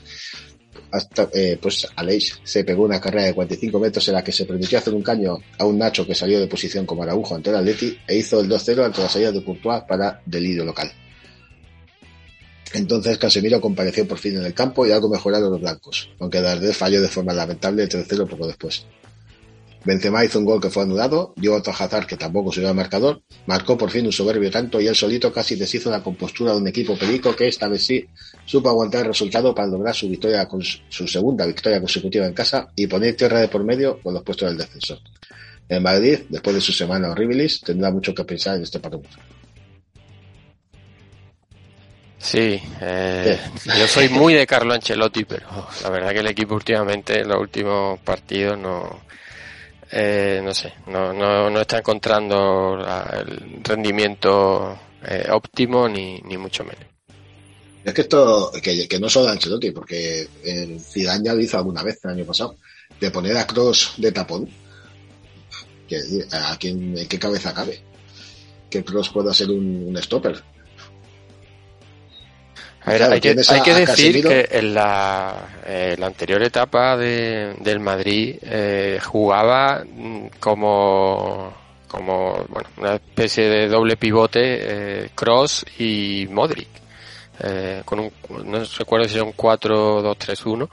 Hasta, eh, pues Aleix se pegó una carrera de 45 metros en la que se permitió hacer un caño a un Nacho que salió de posición como Araujo ante el Atleti e hizo el 2-0 ante la salida de Courtois para delirio local. Entonces Casemiro compareció por fin en el campo y algo mejoraron los blancos, aunque Darder falló de forma lamentable el 3-0 poco después. Benzema hizo un gol que fue anulado, dio otro a Hazard que tampoco subió al marcador, marcó por fin un soberbio tanto y él solito casi deshizo la compostura de un equipo perico que esta vez sí supo aguantar el resultado para lograr su victoria con su segunda victoria consecutiva en casa y poner tierra de por medio con los puestos del descenso. En Madrid, después de su semana horribilis, tendrá mucho que pensar en este parón. Sí, eh, yo soy muy de Carlo Ancelotti, pero la verdad que el equipo últimamente en los últimos partidos no, eh, no sé, no, no, no está encontrando el rendimiento eh, óptimo ni, ni mucho menos. Es que esto, que, que no solo Ancelotti, porque el Zidane ya lo hizo alguna vez el año pasado, de poner a Cross de tapón. Que, ¿A quién, en qué cabeza cabe? Que Cross pueda ser un, un stopper. A ver, Claro, hay que, hay decir que en la, eh, la anterior etapa de, del Madrid eh, jugaba mm, como, como bueno, una especie de doble pivote Cross y Modric. Eh, con un, no recuerdo si era un 4-2-3-1,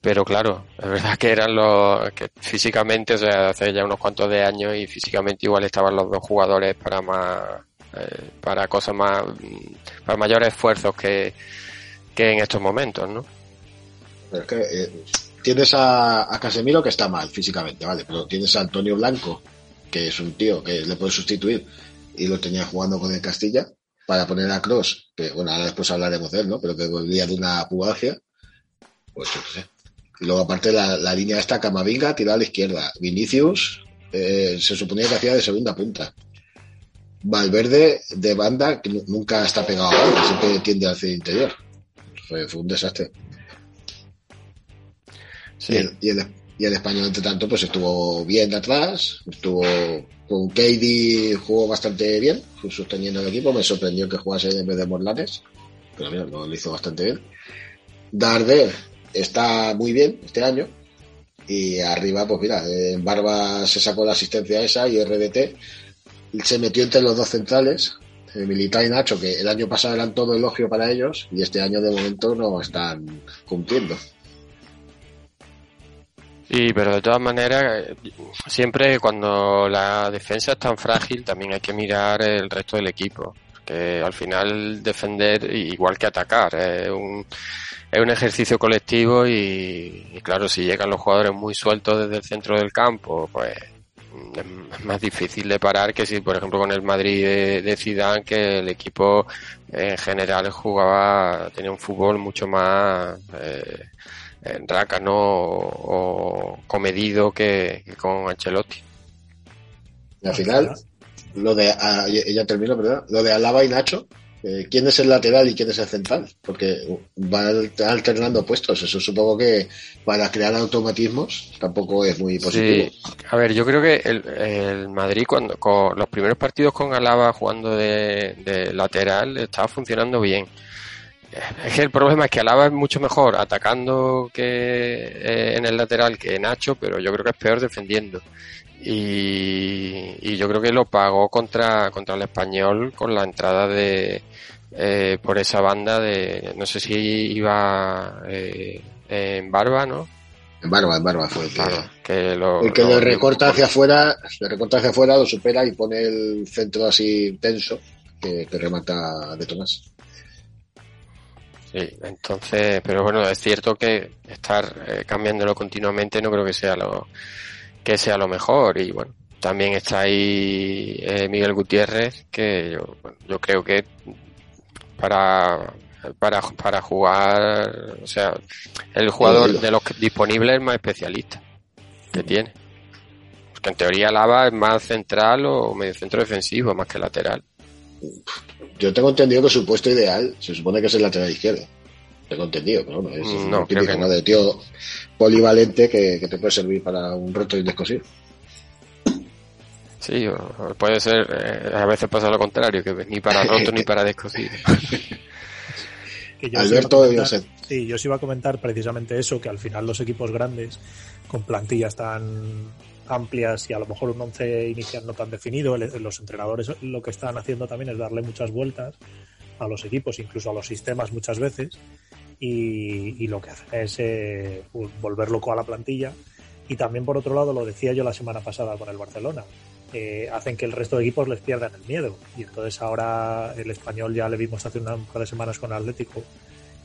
pero claro, es verdad que eran los que físicamente, o sea, hace ya unos cuantos de años y físicamente igual estaban los dos jugadores para más, eh, para cosas más, para mayores esfuerzos que, que en estos momentos, ¿no? Pero es que eh, tienes a, a Casemiro que está mal físicamente, ¿vale? Pero tienes a Antonio Blanco, que es un tío que le puede sustituir y lo tenía jugando con el Castilla, para poner a Cross, que bueno, ahora después hablaremos de él, ¿no? Pero que volvía de una pubalgia, pues yo qué sé. Y luego aparte la, la línea esta, Camavinga, tirada a la izquierda. Vinicius, eh, se suponía que hacía de segunda punta. Valverde de banda, que nu- nunca está pegado a banda, siempre tiende al centro interior. Fue, fue un desastre. Sí. Y, el, y, el, y el español, entre tanto, pues estuvo bien de atrás, estuvo con Katie, jugó bastante bien, fue sosteniendo el equipo, me sorprendió que jugase en vez de Morlanes, pero mira, lo, lo hizo bastante bien. Darder está muy bien este año, y arriba, pues mira, en Barba se sacó la asistencia esa y RDT se metió entre los dos centrales, eh, Militar y Nacho, que el año pasado eran todo elogio para ellos, y este año de momento no están cumpliendo. Y pero de todas maneras, eh, siempre cuando la defensa es tan frágil, también hay que mirar el resto del equipo. Que al final defender igual que atacar. Es un, es un ejercicio colectivo y, y claro, si llegan los jugadores muy sueltos desde el centro del campo, pues es más difícil de parar que si, por ejemplo, con el Madrid de, de Zidane, que el equipo en general jugaba, tenía un fútbol mucho más eh, rácano o, o comedido que, con Ancelotti. Al final, lo de, ah, ella terminó, ¿verdad? Lo de Alaba y Nacho, eh, ¿quién es el lateral y quién es el central? Porque van alternando puestos. Eso supongo que para crear automatismos tampoco es muy positivo. Sí, a ver, yo creo que el, el Madrid, cuando con los primeros partidos con Alaba jugando de, de lateral, estaba funcionando bien. Es que el problema es que Alaba es mucho mejor atacando que eh, en el lateral que Nacho, pero yo creo que es peor defendiendo. Y, y yo creo que lo pagó contra, contra el español con la entrada de eh, por esa banda de no sé si iba eh, en barba, ¿no? En barba, en barba fue el que, Claro, que lo, el que lo- lo recorta hacia afuera, le recorta hacia afuera, lo supera y pone el centro así tenso que, que remata de Tomás. Sí, entonces, pero bueno, es cierto que estar eh, cambiándolo continuamente no creo que sea lo que sea lo mejor y bueno, también está ahí eh, Miguel Gutiérrez que yo, bueno, yo creo que para para para jugar, o sea, el jugador de los que- disponibles más especialista que tiene. Porque en teoría Lava es más central o medio centro defensivo más que lateral. Yo tengo entendido que su puesto ideal se supone que es el lateral izquierdo. Tengo entendido, pero bueno, es, es No, un creo típico que no. de tío polivalente que, que te puede servir para un roto y un descosido. Sí, puede ser, eh, a veces pasa lo contrario, que ni para roto ni para descosido. <laughs> Alberto, sé. comentar- Sí, yo os iba a comentar precisamente eso, que al final los equipos grandes, con plantillas tan amplias y a lo mejor un once inicial no tan definido, los entrenadores lo que están haciendo también es darle muchas vueltas a los equipos, incluso a los sistemas muchas veces, y, y lo que hacen es eh, volver loco a la plantilla. Y también, por otro lado, lo decía yo la semana pasada con el Barcelona, eh, hacen que el resto de equipos les pierdan el miedo. Y entonces ahora el español ya le vimos hace una- un par de semanas con Atlético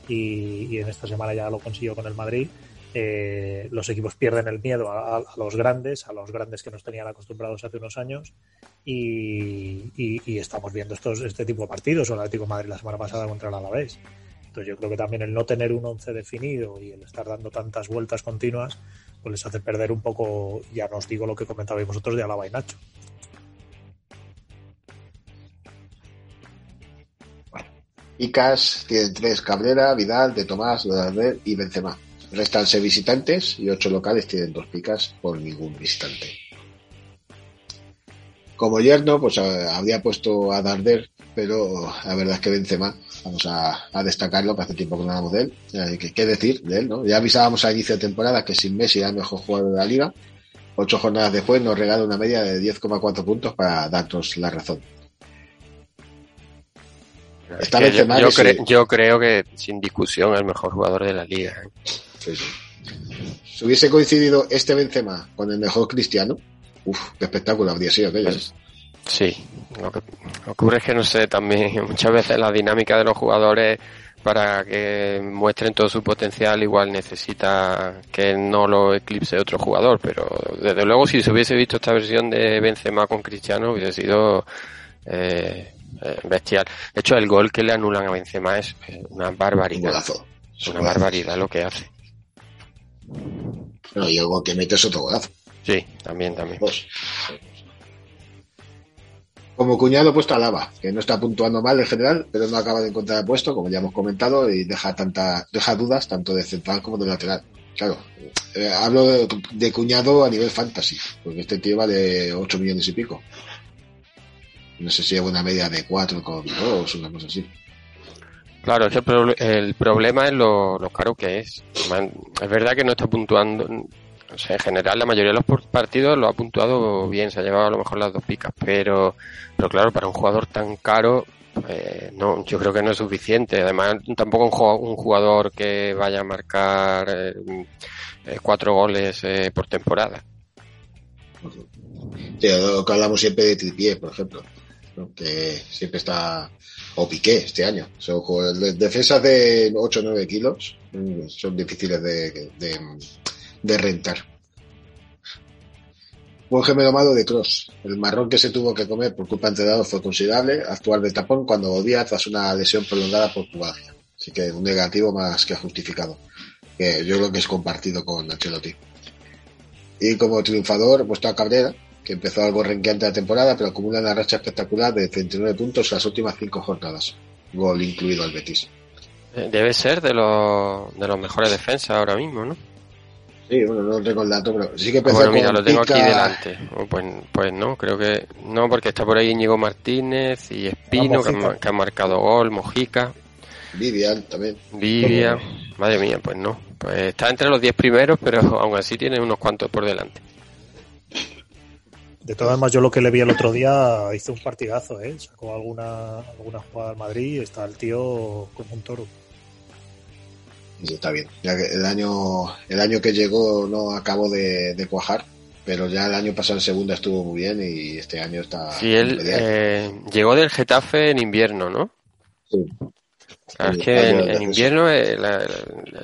y, y en esta semana ya lo consiguió con el Madrid. eh, los equipos pierden el miedo a, a- a los grandes, a los grandes que nos tenían acostumbrados hace unos años y, y- y estamos viendo estos, este tipo de partidos, o el Atlético de Madrid la semana pasada contra el Alavés. Entonces yo creo que también el no tener un once definido y el estar dando tantas vueltas continuas, pues les hace perder un poco, ya no os digo lo que comentabais vosotros de Alaba y Nacho. Icas tienen tres Cabrera, Vidal, De Tomás, Darder y Benzema. Restan seis visitantes y ocho locales tienen dos picas por ningún visitante. Como yerno, pues eh, habría puesto a Darder, pero la verdad es que Benzema, vamos a, a destacarlo, que hace tiempo que no hablamos de él. Eh, ¿Qué, qué decir de él? ¿no? Ya avisábamos a inicio de temporada que sin Messi era el mejor jugador de la liga. Ocho jornadas después nos regala una media de 10,4 puntos para darnos la razón. Está yo, Benzema, yo sí. creo que sin discusión el mejor jugador de la liga. ¿eh? Sí, sí. Si hubiese coincidido este Benzema con el mejor Cristiano, uff, qué espectáculo habría sido aquello. ¿eh? Sí, lo que ocurre es que no sé, también <laughs> muchas veces la dinámica de los jugadores para que muestren todo su potencial igual necesita que no lo eclipse otro jugador, pero desde luego si se hubiese visto esta versión de Benzema con Cristiano hubiese sido eh, eh, bestial. De hecho, el gol que le anulan a Benzema es eh, una Un barbaridad. golazo. Es una barbaridad lo que hace. No, y el gol que mete es otro golazo. Sí, también, también. Dos. Como cuñado puesto a Lava, que no está puntuando mal en general, pero no acaba de encontrar el puesto, como ya hemos comentado, y deja tanta, deja dudas tanto de central como de lateral. Claro, eh, hablo de, cuñado a nivel fantasy, porque este tío vale 8 millones y pico. No sé si es una media de 4 con 2, una cosa así. Claro, el, el problema es lo, caro que es. Es verdad que no está puntuando. O sea, en general, la mayoría de los partidos lo ha puntuado bien, se ha llevado a lo mejor las dos picas, pero, pero claro, para un jugador tan caro, eh, no, yo creo que no es suficiente. Además, tampoco un, ju- un jugador que vaya a marcar eh, eh, cuatro goles eh, por temporada. Sí, hablamos siempre de Tripié, por ejemplo, que siempre está, o Piqué este año. Son defensas de 8 o 9 kilos mm, son difíciles de, de rentar. Buen gemelo malo de Cross. El marrón que se tuvo que comer por culpa entrenador fue considerable. Actuar de tapón cuando volvía tras una lesión prolongada por pubalgia. Así que un negativo más que justificado. Que yo creo que es compartido con Ancelotti. Y como triunfador puesto a Cabrera, que empezó algo renqueante la temporada, pero acumula una racha espectacular de 39 puntos las últimas cinco jornadas. Gol incluido al Betis. Debe ser de los, de los mejores defensas ahora mismo, ¿no? Sí, bueno, no tengo el dato, pero sí que empezó Bueno, mira, con lo tengo aquí delante. Oh, Pues, pues no, creo que no, porque está por ahí Íñigo Martínez y Espino, que han, que marcado gol, Mojica, Vivian también. Vivia. Madre mía, pues no. Pues está entre los 10 primeros, pero <laughs> aún así tiene unos cuantos por delante. De todas maneras, yo lo que le vi el otro día hizo un partidazo, ¿eh? Sacó alguna, alguna jugada al Madrid y está el tío como un toro. Está bien. Ya que el año, el año que llegó no acabó de, de cuajar, pero ya el año pasado en segunda estuvo muy bien y este año está. Sí, él eh, llegó del Getafe en invierno, ¿no? Sí. Claro, es que en, invierno eh, el,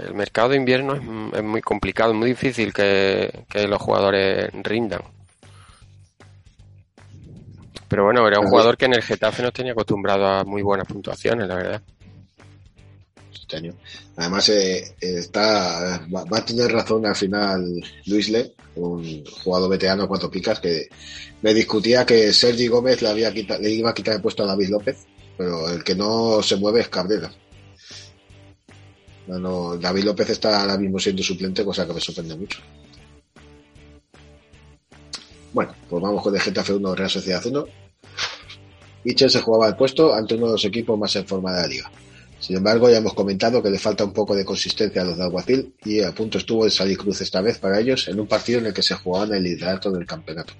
el mercado de invierno es, muy complicado, es muy difícil que, que los jugadores rindan. Pero bueno, era un jugador que en el Getafe nos tenía acostumbrado a muy buenas puntuaciones, la verdad. Este año. Además, eh, está, va, a tener razón al final Luis Le, un jugador veterano a cuatro picas, que me discutía que Sergi Gómez le, había quita- le iba a quitar el puesto a David López, pero el que no se mueve es Cabrera. No, David López está ahora mismo siendo suplente, cosa que me sorprende mucho. Bueno, pues vamos con el Getafe 1, Real Sociedad 1. Mitchell se jugaba el puesto ante uno de los equipos más en forma de la liga. Sin embargo, ya hemos comentado que le falta un poco de consistencia a los de Alguacil y a punto estuvo de salir cruz esta vez para ellos en un partido en el que se jugaban el liderato del campeonato.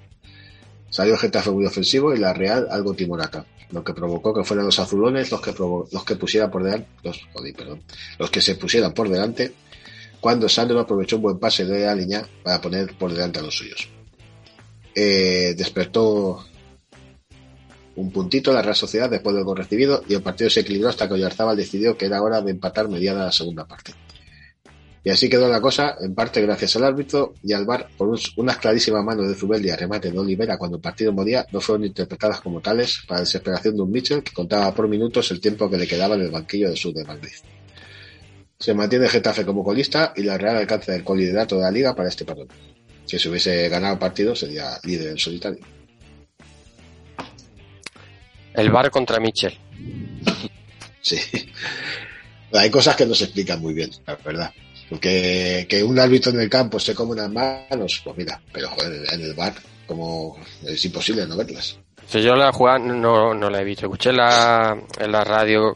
Salió Getafe muy ofensivo y la Real algo timorata, lo que provocó que fueran los azulones los que, los que pusieran por delante, los, perdón, los que se pusieran por delante, cuando Sandro aprovechó un buen pase de la línea para poner por delante a los suyos. Eh, despertó un puntito la Real Sociedad después del gol recibido y el partido se equilibró hasta que Oyarzábal decidió que era hora de empatar mediada la segunda parte. Y así quedó la cosa, en parte gracias al árbitro y al VAR, por un- unas clarísimas manos de Zubeldi y remate de Olivera cuando el partido moría, no fueron interpretadas como tales para desesperación de un Mitchell que contaba por minutos el tiempo que le quedaba en el banquillo del sur de Madrid. Se mantiene Getafe como colista y la Real alcanza el coliderato de la liga para este parón. Si se hubiese ganado partido sería líder en solitario. El bar contra Michel. <laughs> Sí. Hay cosas que no se explican muy bien, la verdad. Porque que un árbitro en el campo se come unas manos, pues mira, pero joder, en el bar, como es imposible no verlas. Si yo la jugada no, no la he visto. Escuché la, en la radio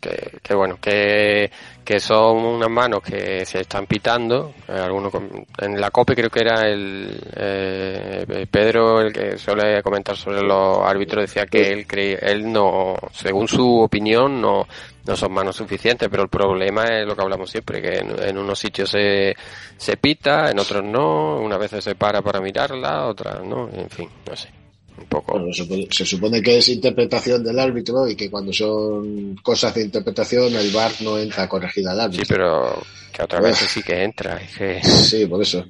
que, que bueno, que, que son unas manos que se están pitando. eh, alguno con- en la COPE creo que era el eh, Pedro el que suele comentar sobre los árbitros decía que él cree, él no, según su opinión, no, no son manos suficientes, pero el problema es lo que hablamos siempre, que en, unos sitios se, se pita, en otros no, unas veces se para para mirarla, otras no, en fin, no sé. Un poco. Bueno, se supone- se supone que es interpretación del árbitro y que cuando son cosas de interpretación el bar no entra a corregir al Sí, árbitro. pero que otra vez sí que entra. Es que Sí, por eso.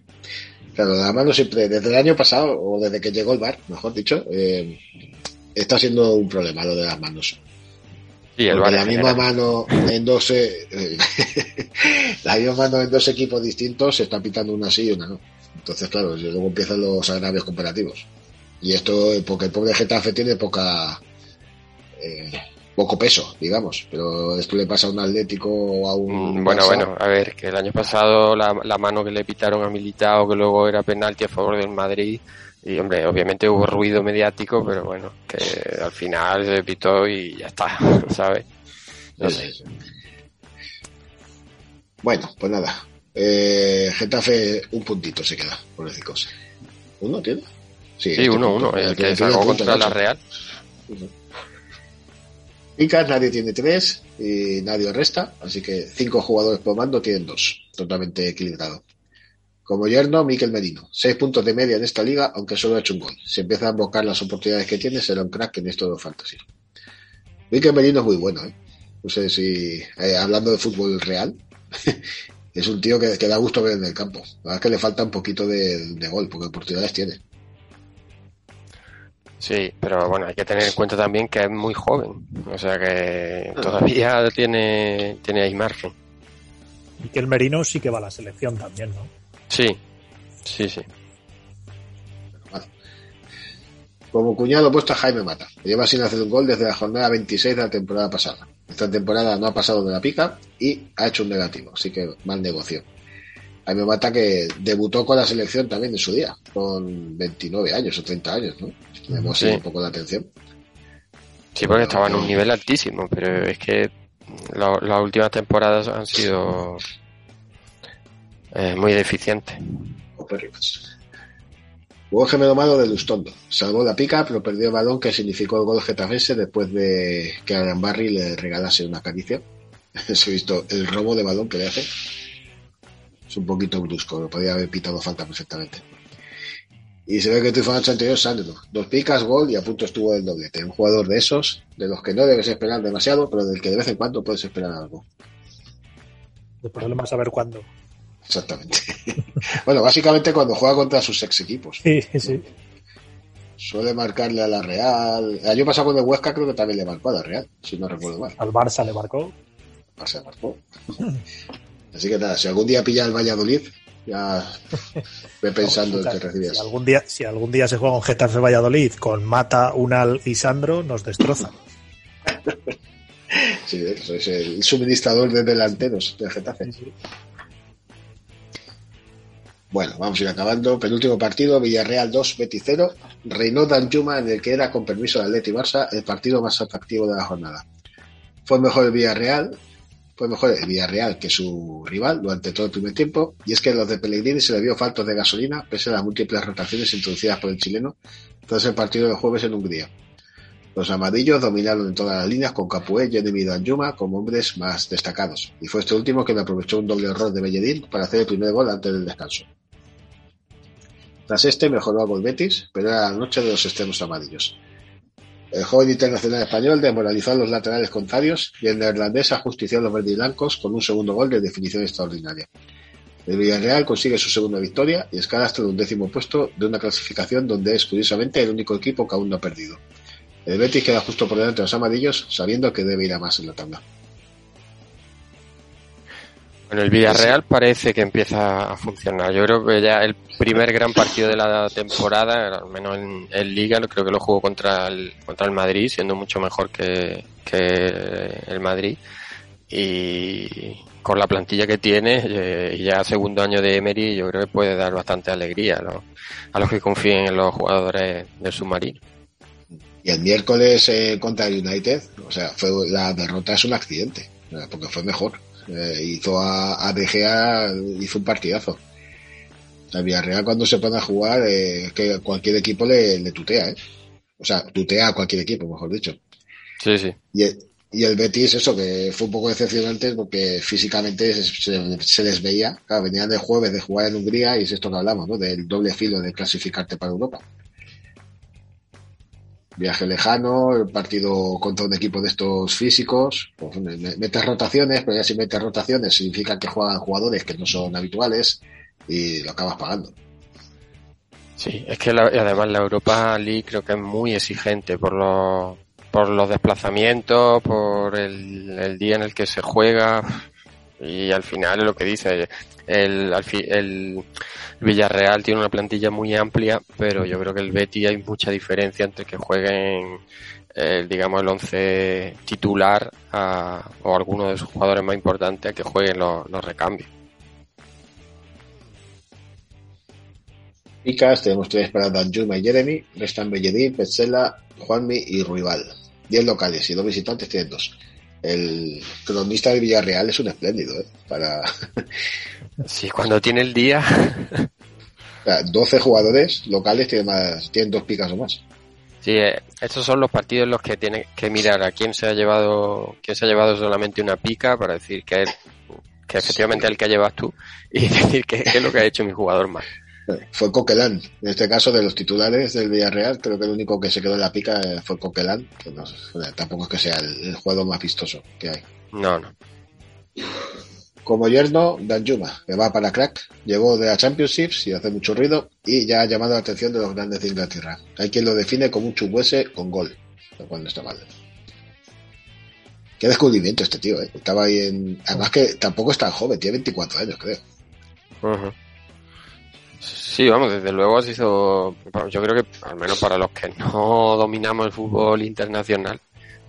Claro, la mano siempre, desde el año pasado, o desde que llegó el bar, mejor dicho, eh, está siendo un problema lo de las manos. sí, el VAR la misma general. mano en dos eh, <laughs> la misma mano en dos equipos distintos se está pitando una sí y una no. Entonces, claro, y luego empiezan los agravios comparativos. Y esto porque el pobre Getafe tiene poca eh, poco peso, digamos. Pero esto le pasa a un Atlético o a un Mm, Bueno, Barça. bueno, a ver, que el año pasado la, la mano que le pitaron a Militao, que luego era penalti a favor del Madrid, y hombre, obviamente hubo ruido mediático, pero bueno, que al final se pitó y ya está, <laughs> ¿sabes? No sé. Bueno, pues nada. Eh, Getafe un puntito se queda, por decir cosas. ¿Uno tiene? Sí, este uno, uno, el que sacó contra la. Real. Picas, nadie tiene tres y nadie resta, así que cinco jugadores por mando tienen dos, totalmente equilibrado. Como yerno, Miquel Merino, seis puntos de media en esta liga, aunque solo ha hecho un gol. Si empieza a invocar las oportunidades que tiene, será un crack en esto de los fantasy. Miquel Merino es muy bueno, ¿eh? No sé si, eh, hablando de fútbol real, <laughs> es un tío que, que da gusto ver en el campo. La verdad es que le falta un poquito de, de gol, porque oportunidades tiene. Sí, pero bueno, hay que tener en cuenta también que es muy joven, o sea que todavía tiene, tiene ahí margen. Y que el Merino sí que va a la selección también, ¿no? Sí, sí, sí. Como cuñado he puesto a Jaime Mata, lleva sin hacer un gol desde la jornada 26 de la temporada pasada. Esta temporada no ha pasado de la pica y ha hecho un negativo, así que mal negocio. Jaime Mata que debutó con la selección también en su día, con 29 años o 30 años, ¿no? Le hemos Sí. un poco la atención. Sí, porque estaba en un nivel altísimo, pero es que la- las últimas temporadas han sido eh, muy deficientes. Jugó gemelo malo de Lustondo. Salvó la pica, pero perdió el balón que significó el gol getafense después de que Alan Barry le regalase una caricia. <laughs> Se ha visto el robo de balón que le hace. Es un poquito brusco, lo podía haber pitado falta perfectamente. Y se ve que tu fan anterior Sandro. Dos picas, gol y a punto estuvo el doblete. Un jugador de esos, de los que no debes esperar demasiado, pero del que de vez en cuando puedes esperar algo. El problema es saber cuándo. Exactamente. <laughs> bueno, básicamente cuando juega contra sus ex equipos. Sí, sí. Suele marcarle a la Real. El año pasado con el Huesca creo que también le marcó a la Real, si no recuerdo mal. Al Barça le marcó. O sea, marcó. <laughs> Así que nada, si algún día pilla el Valladolid, ya ve <laughs> pensando en que recibías. Si algún día, si algún día se juega un Getafe Valladolid con Mata, Unal y Sandro, nos destroza. <laughs> Sí, eso es el suministrador de delanteros del Getafe. Bueno, vamos a ir acabando. Penúltimo partido, Villarreal 2, Betis 0. Reinó Danjuma en el que era, con permiso de Atleti Barça, el partido más atractivo de la jornada. Fue mejor el Villarreal, fue mejor el Villarreal que su rival durante todo el primer tiempo, y es que los de Pellegrini se le vio faltos de gasolina pese a las múltiples rotaciones introducidas por el chileno tras el partido del jueves en Hungría. Los amarillos dominaron en todas las líneas con Capué, y Danjuma como hombres más destacados, y fue este último quien aprovechó un doble error de Belledín para hacer el primer gol antes del descanso. Tras este mejoró a Betis, pero era la noche de los extremos amarillos. El joven internacional español desmoralizó a los laterales contrarios y el neerlandés ajustició a los verdiblancos con un segundo gol de definición extraordinaria. El Villarreal consigue su segunda victoria y escala hasta el undécimo puesto de una clasificación donde es curiosamente el único equipo que aún no ha perdido. El Betis queda justo por delante de los amarillos, sabiendo que debe ir a más en la tabla. Bueno, el Villarreal parece que empieza a funcionar. Yo creo que ya el primer gran partido de la temporada, al menos en, en Liga, creo que lo jugó contra el, contra el Madrid, siendo mucho mejor que, que el Madrid. Y con la plantilla que tiene, eh, y ya segundo año de Emery, yo creo que puede dar bastante alegría a los, a los que confíen en los jugadores del submarino. Y el miércoles eh, contra el United, o sea, fue la derrota es un accidente, porque fue mejor. Eh, hizo a, a hizo un partidazo. El Villarreal cuando se pone a jugar, eh, es que cualquier equipo le, le tutea, ¿eh? O sea, tutea a cualquier equipo, mejor dicho. Sí, sí. Y el, y el Betis, eso, que fue un poco decepcionante porque físicamente se, se- se les veía. Claro, venían de jueves de jugar en Hungría y es esto que hablamos, ¿no? Del doble filo de clasificarte para Europa. Viaje lejano, el partido contra un equipo de estos físicos, pues, me- me- metes rotaciones, pero ya si metes rotaciones significa que juegan jugadores que no son habituales y lo acabas pagando. Sí, es que la- además la Europa League creo que es muy exigente por los, por los desplazamientos, por el, el día en el que se juega y al final lo que dice, el, el Villarreal tiene una plantilla muy amplia, pero yo creo que el Betty hay mucha diferencia entre que jueguen eh, digamos el once titular a- o alguno de sus jugadores más importantes a que jueguen los, los recambios. Picas, tenemos tres para Danjuma y Jeremy, restan Belledín, Petzela, Juanmi y Ruibal. Diez locales y dos visitantes tienen dos. El cronista de Villarreal es un espléndido, ¿eh? Para <laughs> Sí, cuando tiene el día, <laughs> o sea, 12 jugadores locales tienen, más, tienen dos picas o más. Sí, eh, estos son los partidos en los que tiene que mirar a quién se ha llevado, quién se ha llevado solamente una pica para decir que es, que efectivamente es el que llevas tú y <laughs> decir que, que es lo que ha hecho mi jugador más. Fue Coquelán. En este caso, de los titulares del Villarreal, creo que el único que se quedó en la pica eh, fue Coquelán. Que no, bueno, tampoco es que sea el, el jugador más vistoso que hay. No, no. Como yerno, Danjuma, que va para crack, llegó de la Championships y hace mucho ruido y ya ha llamado la atención de los grandes de Inglaterra. Hay quien lo define como un chubuese con gol, lo cual no está mal. Qué descubrimiento este tío, ¿eh? Estaba ahí en... Además que tampoco es tan joven, tiene 24 años, creo. Sí, vamos, desde luego ha sido, yo creo que al menos para los que no <laughs> dominamos el fútbol internacional,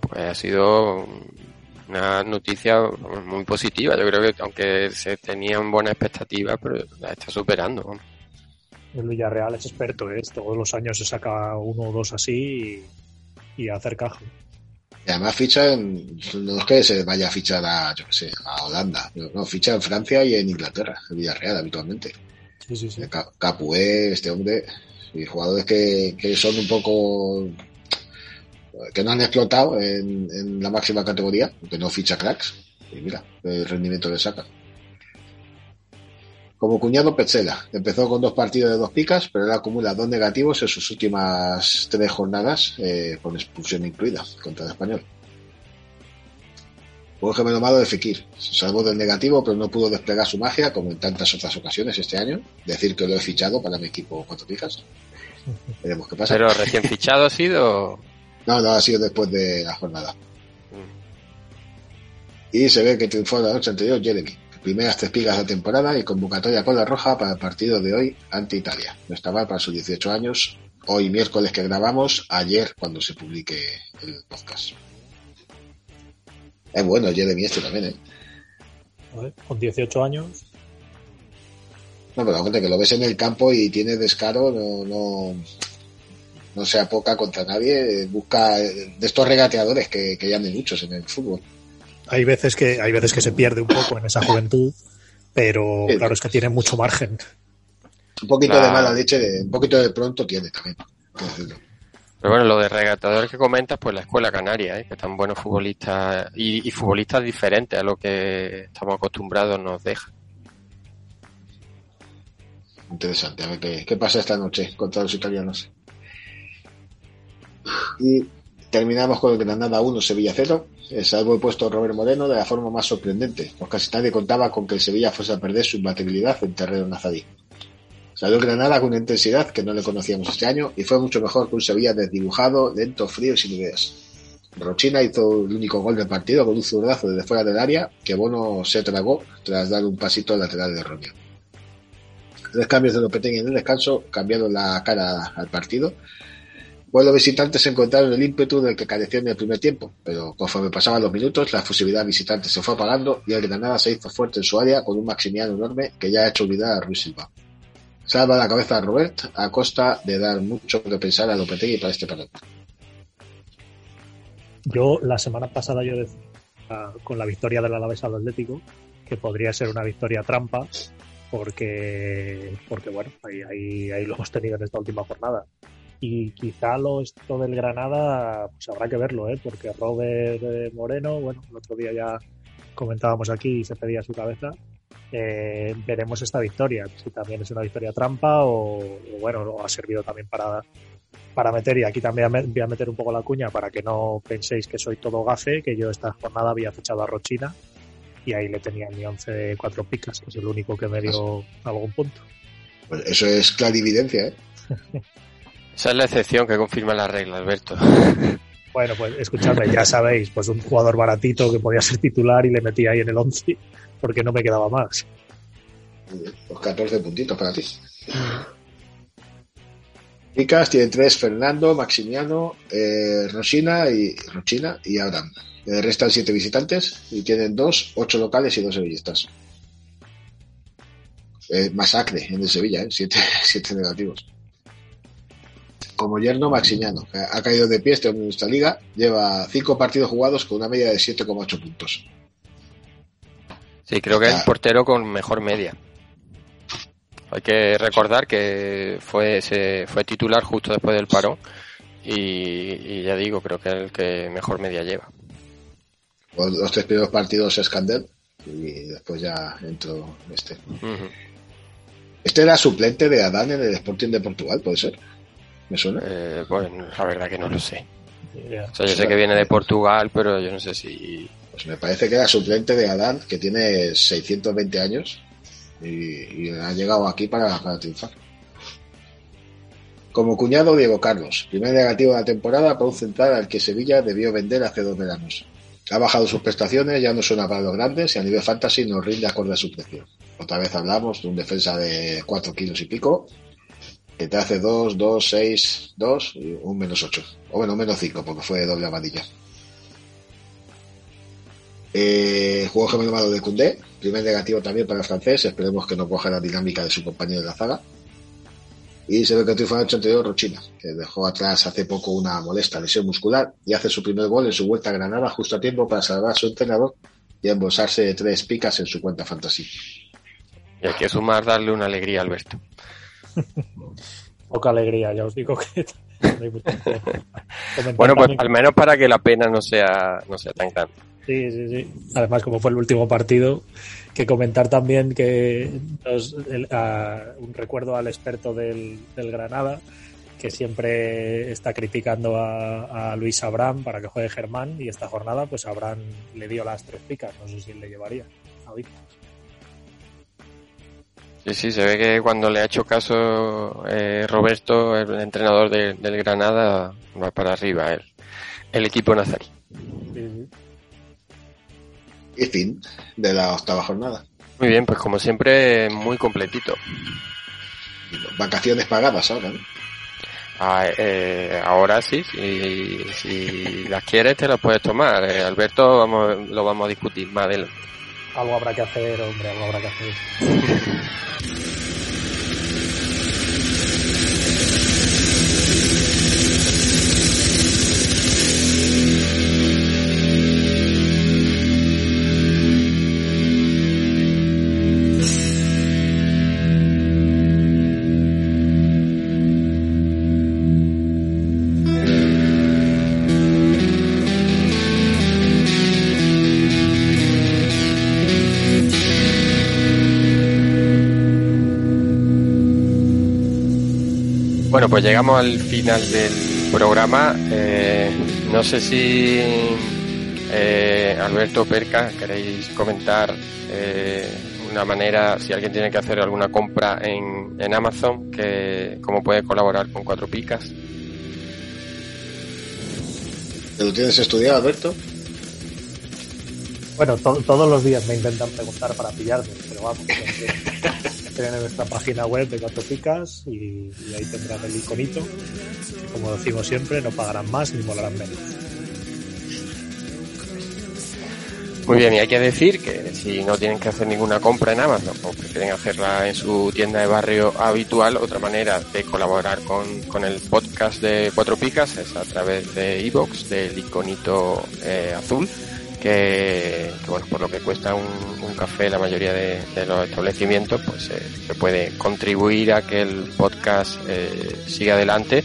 pues ha sido una noticia muy positiva. Yo creo que aunque se tenían buenas expectativas, pero la está superando. El Villarreal es experto, ¿eh? todos los años se saca uno o dos así y, y hacer caja. Y además fichan, no es que se vaya a fichar a, yo qué sé, a Holanda, no, ficha en Francia y en Inglaterra, el Villarreal habitualmente. Sí, sí, sí. Capué, este hombre, y jugadores que, que son un poco que no han explotado en, en, la máxima categoría, que no ficha cracks, y mira, el rendimiento le saca. Como cuñado Petzela, empezó con dos partidos de dos picas, pero ahora acumula dos negativos en sus últimas tres jornadas, eh, con expulsión incluida, contra el español. Un gemelo de Fekir, se salvó del negativo, pero no pudo desplegar su magia, como en tantas otras ocasiones este año. Decir que lo he fichado para mi equipo cuatro picas. Veremos qué pasa. Pero recién fichado ha sido. <laughs> No, no, ha sido después de la jornada. Y se ve que triunfó la noche anterior Jeremy primeras tres pigas de la temporada y convocatoria con la roja para el partido de hoy ante Italia. No está mal para sus 18 años. Hoy miércoles que grabamos, ayer cuando se publique el podcast. Es bueno Jeremy este también, ¿eh? Con 18 años. No, pero gente que lo ves en el campo y tiene descaro, no, no, no se apoca contra nadie, busca de estos regateadores que, que ya hay muchos en el fútbol hay veces que hay veces que se pierde un poco en esa juventud, pero claro es que tiene mucho margen. Un poquito de mala leche, un poquito de pronto tiene también. Pero bueno, lo de regatadores que comentas, pues la escuela canaria, ¿eh? que están buenos futbolistas y, futbolistas diferentes a lo que estamos acostumbrados nos deja. Interesante, a ver qué, qué pasa esta noche contra los italianos. Y terminamos con el Granada 1, Sevilla 0 salvo el puesto Robert Moreno de la forma más sorprendente, pues casi nadie contaba con que el Sevilla fuese a perder su imbatibilidad en terreno nazadí. Salió Granada con una intensidad que no le conocíamos este año y fue mucho mejor que un Sevilla desdibujado, lento, frío y sin ideas. Rochina hizo el único gol del partido con un zurdazo desde fuera del área que Bono se tragó tras dar un pasito lateral de Romeo. Tres cambios de Lopetegui en el descanso cambiaron la cara al partido pues los visitantes encontraron el ímpetu del que carecían en el primer tiempo, pero conforme pasaban los minutos, la fusividad visitante se fue apagando y el Granada se hizo fuerte en su área con un Maximiano enorme que ya ha hecho olvidar a Ruiz Silva. Salva la cabeza a Robert a costa de dar mucho que pensar a Lopetegui para este partido. Yo la semana pasada yo decía con la victoria del Alavés al Atlético que podría ser una victoria trampa porque porque bueno ahí, ahí, ahí lo hemos tenido en esta última jornada y quizá lo esto del Granada pues habrá que verlo ¿eh? porque Robert eh, Moreno bueno el otro día ya comentábamos aquí y se pedía su cabeza eh, veremos esta victoria si también es una victoria trampa o, o bueno ha servido también para para meter y aquí también voy a meter un poco la cuña para que no penséis que soy todo gafe que yo esta jornada había fichado a Rochina y ahí le tenía mi 11 de cuatro picas que es el único que me dio algún punto pues eso es clarividencia ¿eh? <laughs> Esa es la excepción que confirma la regla, Alberto. <laughs> Bueno, pues escuchadme, ya sabéis, pues un jugador baratito que podía ser titular y le metí ahí en el 11 porque no me quedaba más. Pues 14 puntitos para ti. Picas tiene tres Fernando, Maximiano, eh, Rosina y Rochina y Abraham. Le restan siete visitantes y tienen dos, ocho locales y dos sevillistas. Eh, masacre en el Sevilla, ¿eh? siete, <laughs> siete negativos como yerno Maximiano, ha caído de pie este en esta liga, lleva cinco partidos jugados con una media de 7,8 puntos. Sí, creo que es el portero con mejor media. Hay que recordar que fue, se, fue titular justo después del parón y, ya digo, creo que es el que mejor media lleva. Los tres primeros partidos es Candel y después ya entró este. Este era suplente de Adán en el Sporting de Portugal, ¿puede ser? ¿Me suena? Eh, bueno, la verdad que no lo sé. O sea, yo sé que viene de Portugal, pero yo no sé si... Pues me parece que era suplente de Adán, que tiene 620 años y, ha llegado aquí para, para, triunfar. Como cuñado, Diego Carlos, primer negativo de la temporada para un central al que Sevilla debió vender hace dos veranos. Ha bajado sus prestaciones, ya no suena para los grandes y a nivel fantasy no rinde acorde a su precio. Otra vez hablamos de un defensa de 4 kilos y pico que te hace 2, 2, 6, 2 y un menos 8. O bueno, menos 5 porque fue doble amarilla. Eh, juego gemelo de Cundé, primer negativo también para el francés, esperemos que no coja la dinámica de su compañero de la zaga. Y se ve que triunfa en el anterior Rochina, que dejó atrás hace poco una molesta lesión muscular y hace su primer gol en su vuelta a Granada justo a tiempo para salvar a su entrenador y embolsarse tres picas en su cuenta fantasy. Y hay que sumar darle una alegría a Alberto. <laughs> Poca alegría, ya os digo que. <laughs> bueno, pues al menos para que la pena no sea, no sea tan grande. Sí, sí, sí. Además, como fue el último partido, que comentar también que un recuerdo al experto del, Granada, que siempre está criticando a, Luis Abraham para que juegue Germán, y esta jornada, pues Abraham le dio las tres picas, no sé si le llevaría a Sí, sí, se ve que cuando le ha hecho caso eh, Roberto, el entrenador del Granada, va para arriba el, el equipo nazarí. Sí, y fin de la octava jornada. Muy bien, pues como siempre, muy completito. Vacaciones pagadas ahora, ¿no? Ah, eh, ahora sí, si, si, las quieres te las puedes tomar. Eh, Alberto, vamos, lo vamos a discutir más adelante. Algo habrá que hacer, hombre, algo habrá que hacer. <laughs> pues llegamos al final del programa. Eh, no sé si eh, Alberto Perca queréis comentar eh, una manera, si alguien tiene que hacer alguna compra en, en Amazon, que cómo puede colaborar con Cuatro Picas. ¿Te lo tienes estudiado, Alberto? Bueno, todos los días me intentan preguntar para pillarme, pero vamos. <laughs> en nuestra página web de Cuatro Picas y, ahí tendrán el iconito. como decimos siempre, no pagarán más ni molarán menos. Muy bien, y hay que decir que si no tienen que hacer ninguna compra en Amazon o prefieren hacerla en su tienda de barrio habitual, otra manera de colaborar con, el podcast de Cuatro Picas es a través de iBox, del iconito eh, azul que, bueno, por lo que cuesta un, café la mayoría de, los establecimientos, pues eh, se puede contribuir a que el podcast eh, siga adelante,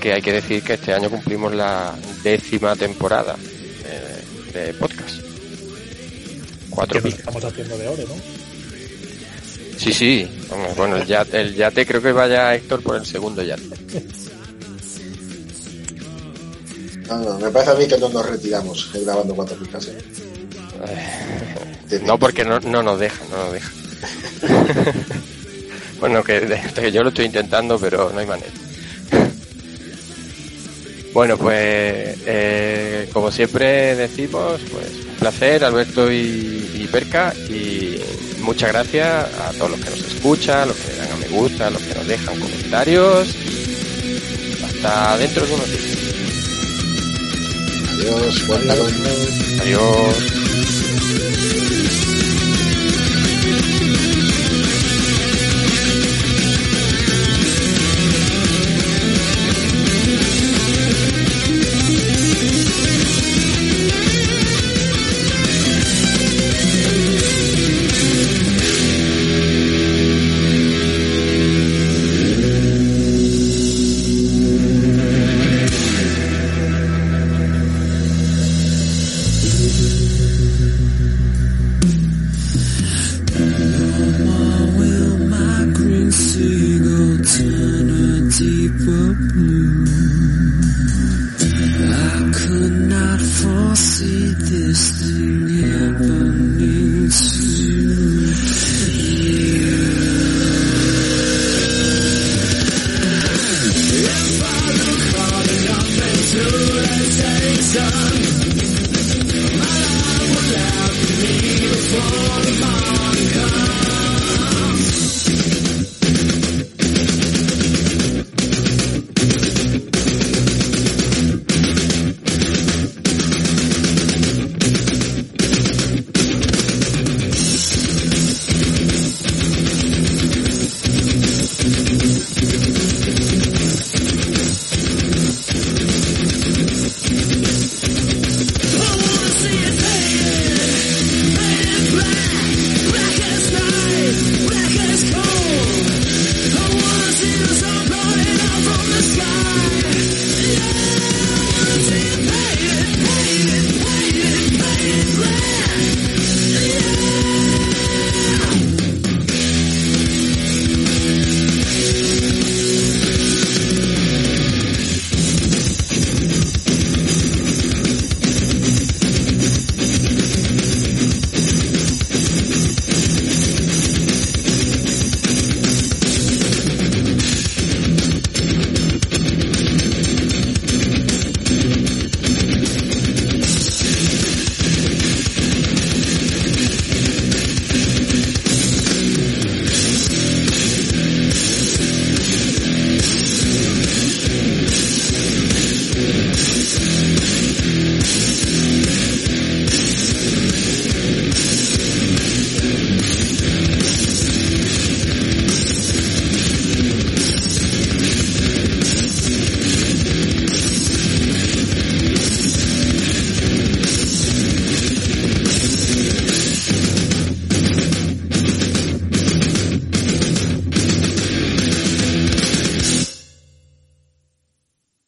que hay que decir que este año cumplimos la décima temporada eh, de podcast. Cuatro pilas. Estamos haciendo de oro, ¿no? Sí, sí. Bueno, el yate, el yate creo que vaya Héctor por el segundo yate. <laughs> No, me parece a mí que no nos retiramos grabando cuatro pistas. ¿eh? no, porque no, no nos dejan, no nos dejan. <laughs> bueno, que, yo lo estoy intentando, pero no hay manera. Bueno, pues eh, como siempre decimos, pues un placer, Alberto y, y, Perca, y muchas gracias a todos los que nos escuchan, los que le dan a me gusta, los que nos dejan comentarios, hasta dentro de unos días. Adiós, Adiós. turn a foresee this through.